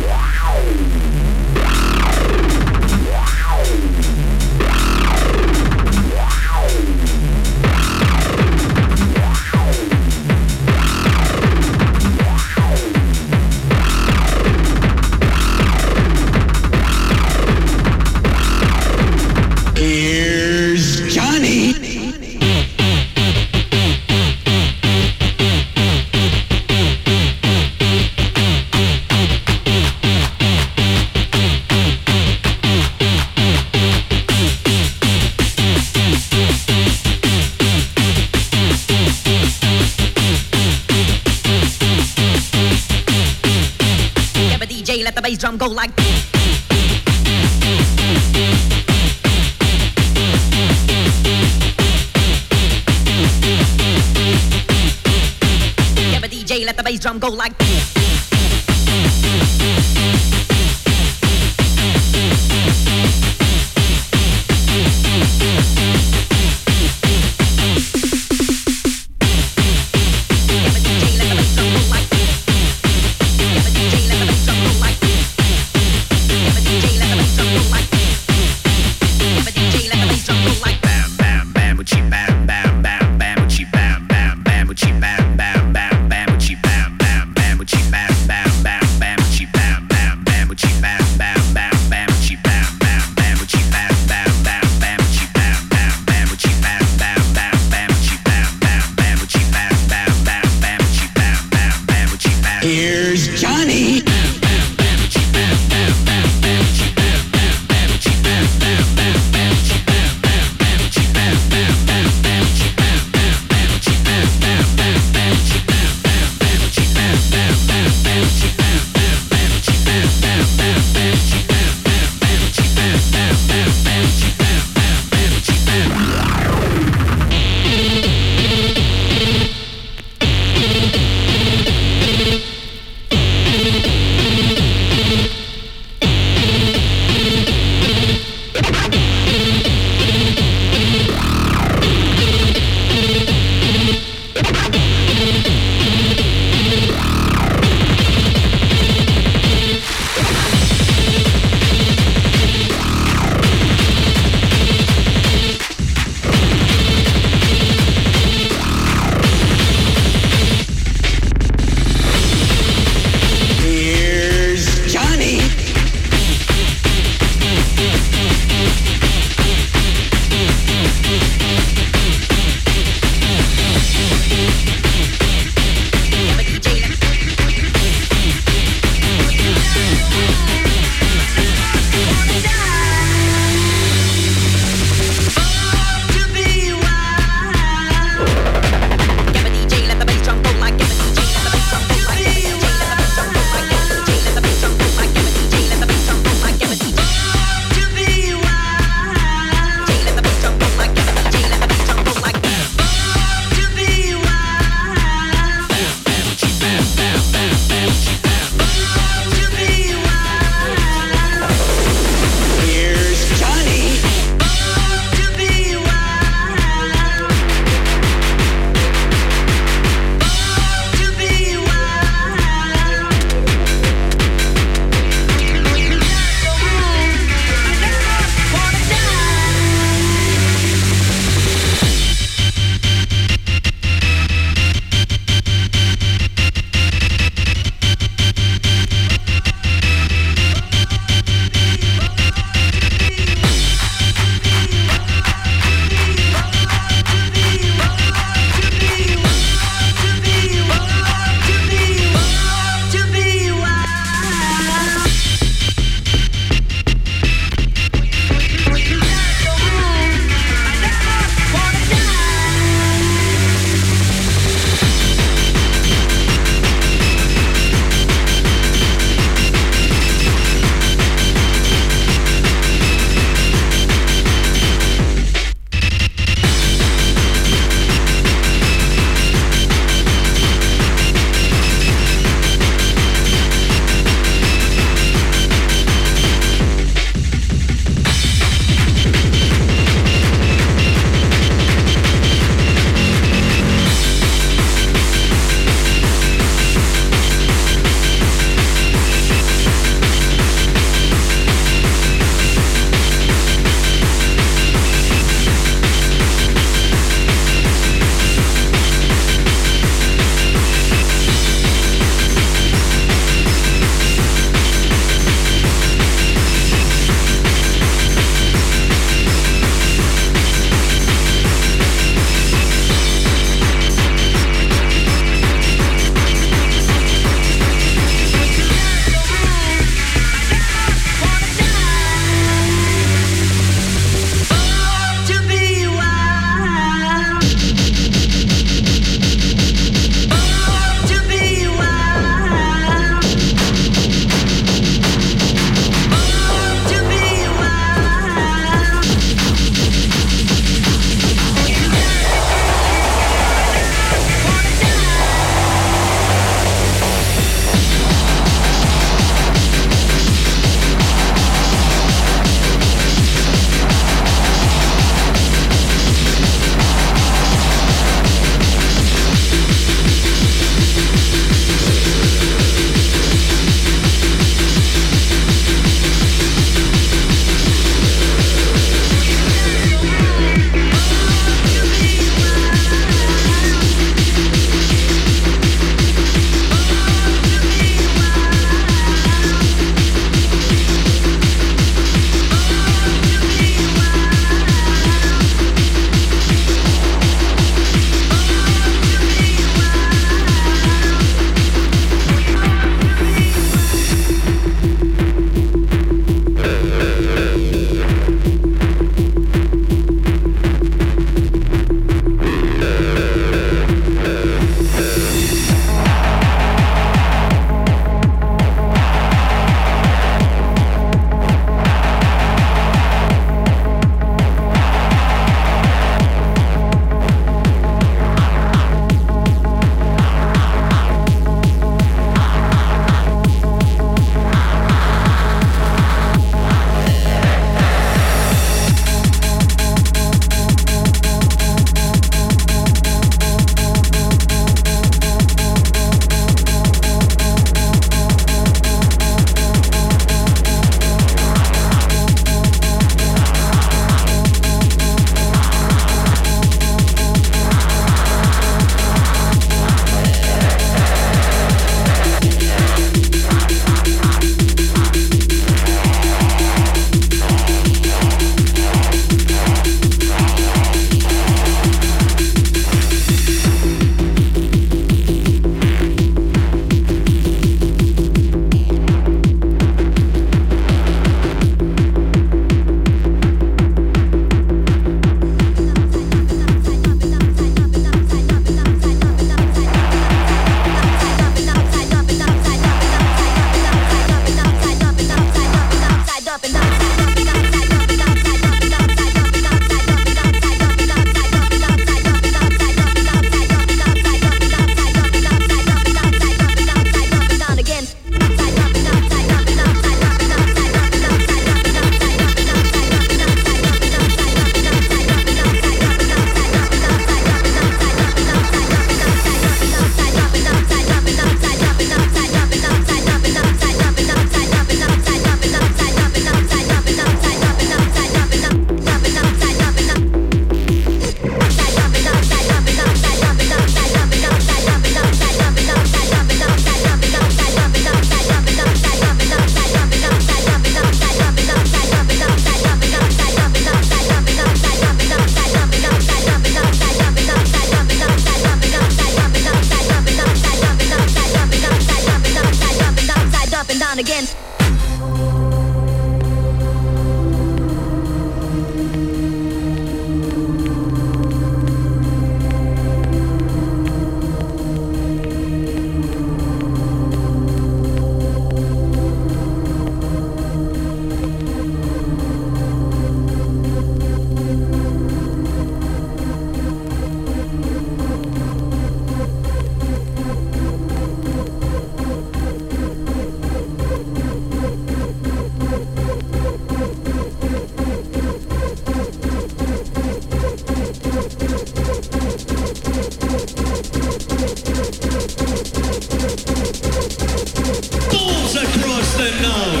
unknown.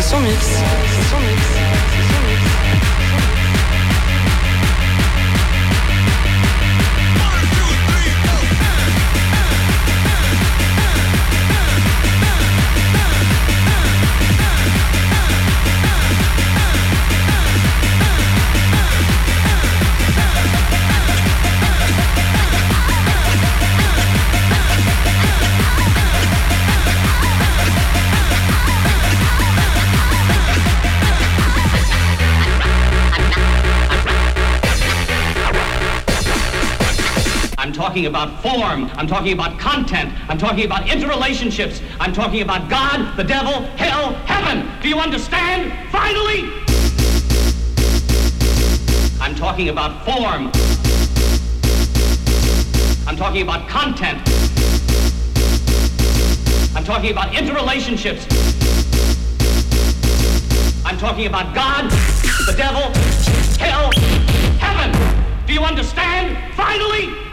La session mix. Session mix. Session mix. About form. I'm talking about content. I'm talking about interrelationships. I'm talking about God, the devil, hell, heaven. Do you understand? Finally! I'm talking about form. I'm talking about content. I'm talking about interrelationships. I'm talking about God, the devil, hell, heaven. Do you understand? Finally!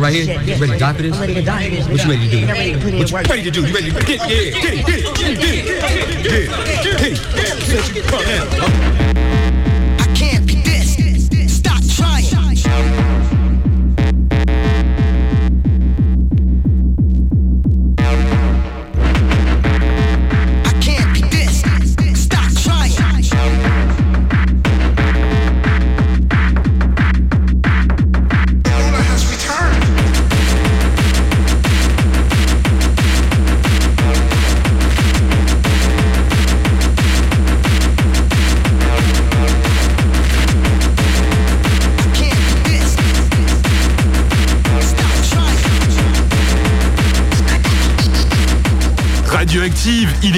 Right here? You ready to die for this? What you ready to do? What you ready to do? You ready to get, yeah, get it, get it,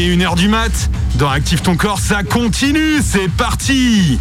1h du mat. Dans Active ton corps, ça continue, c'est parti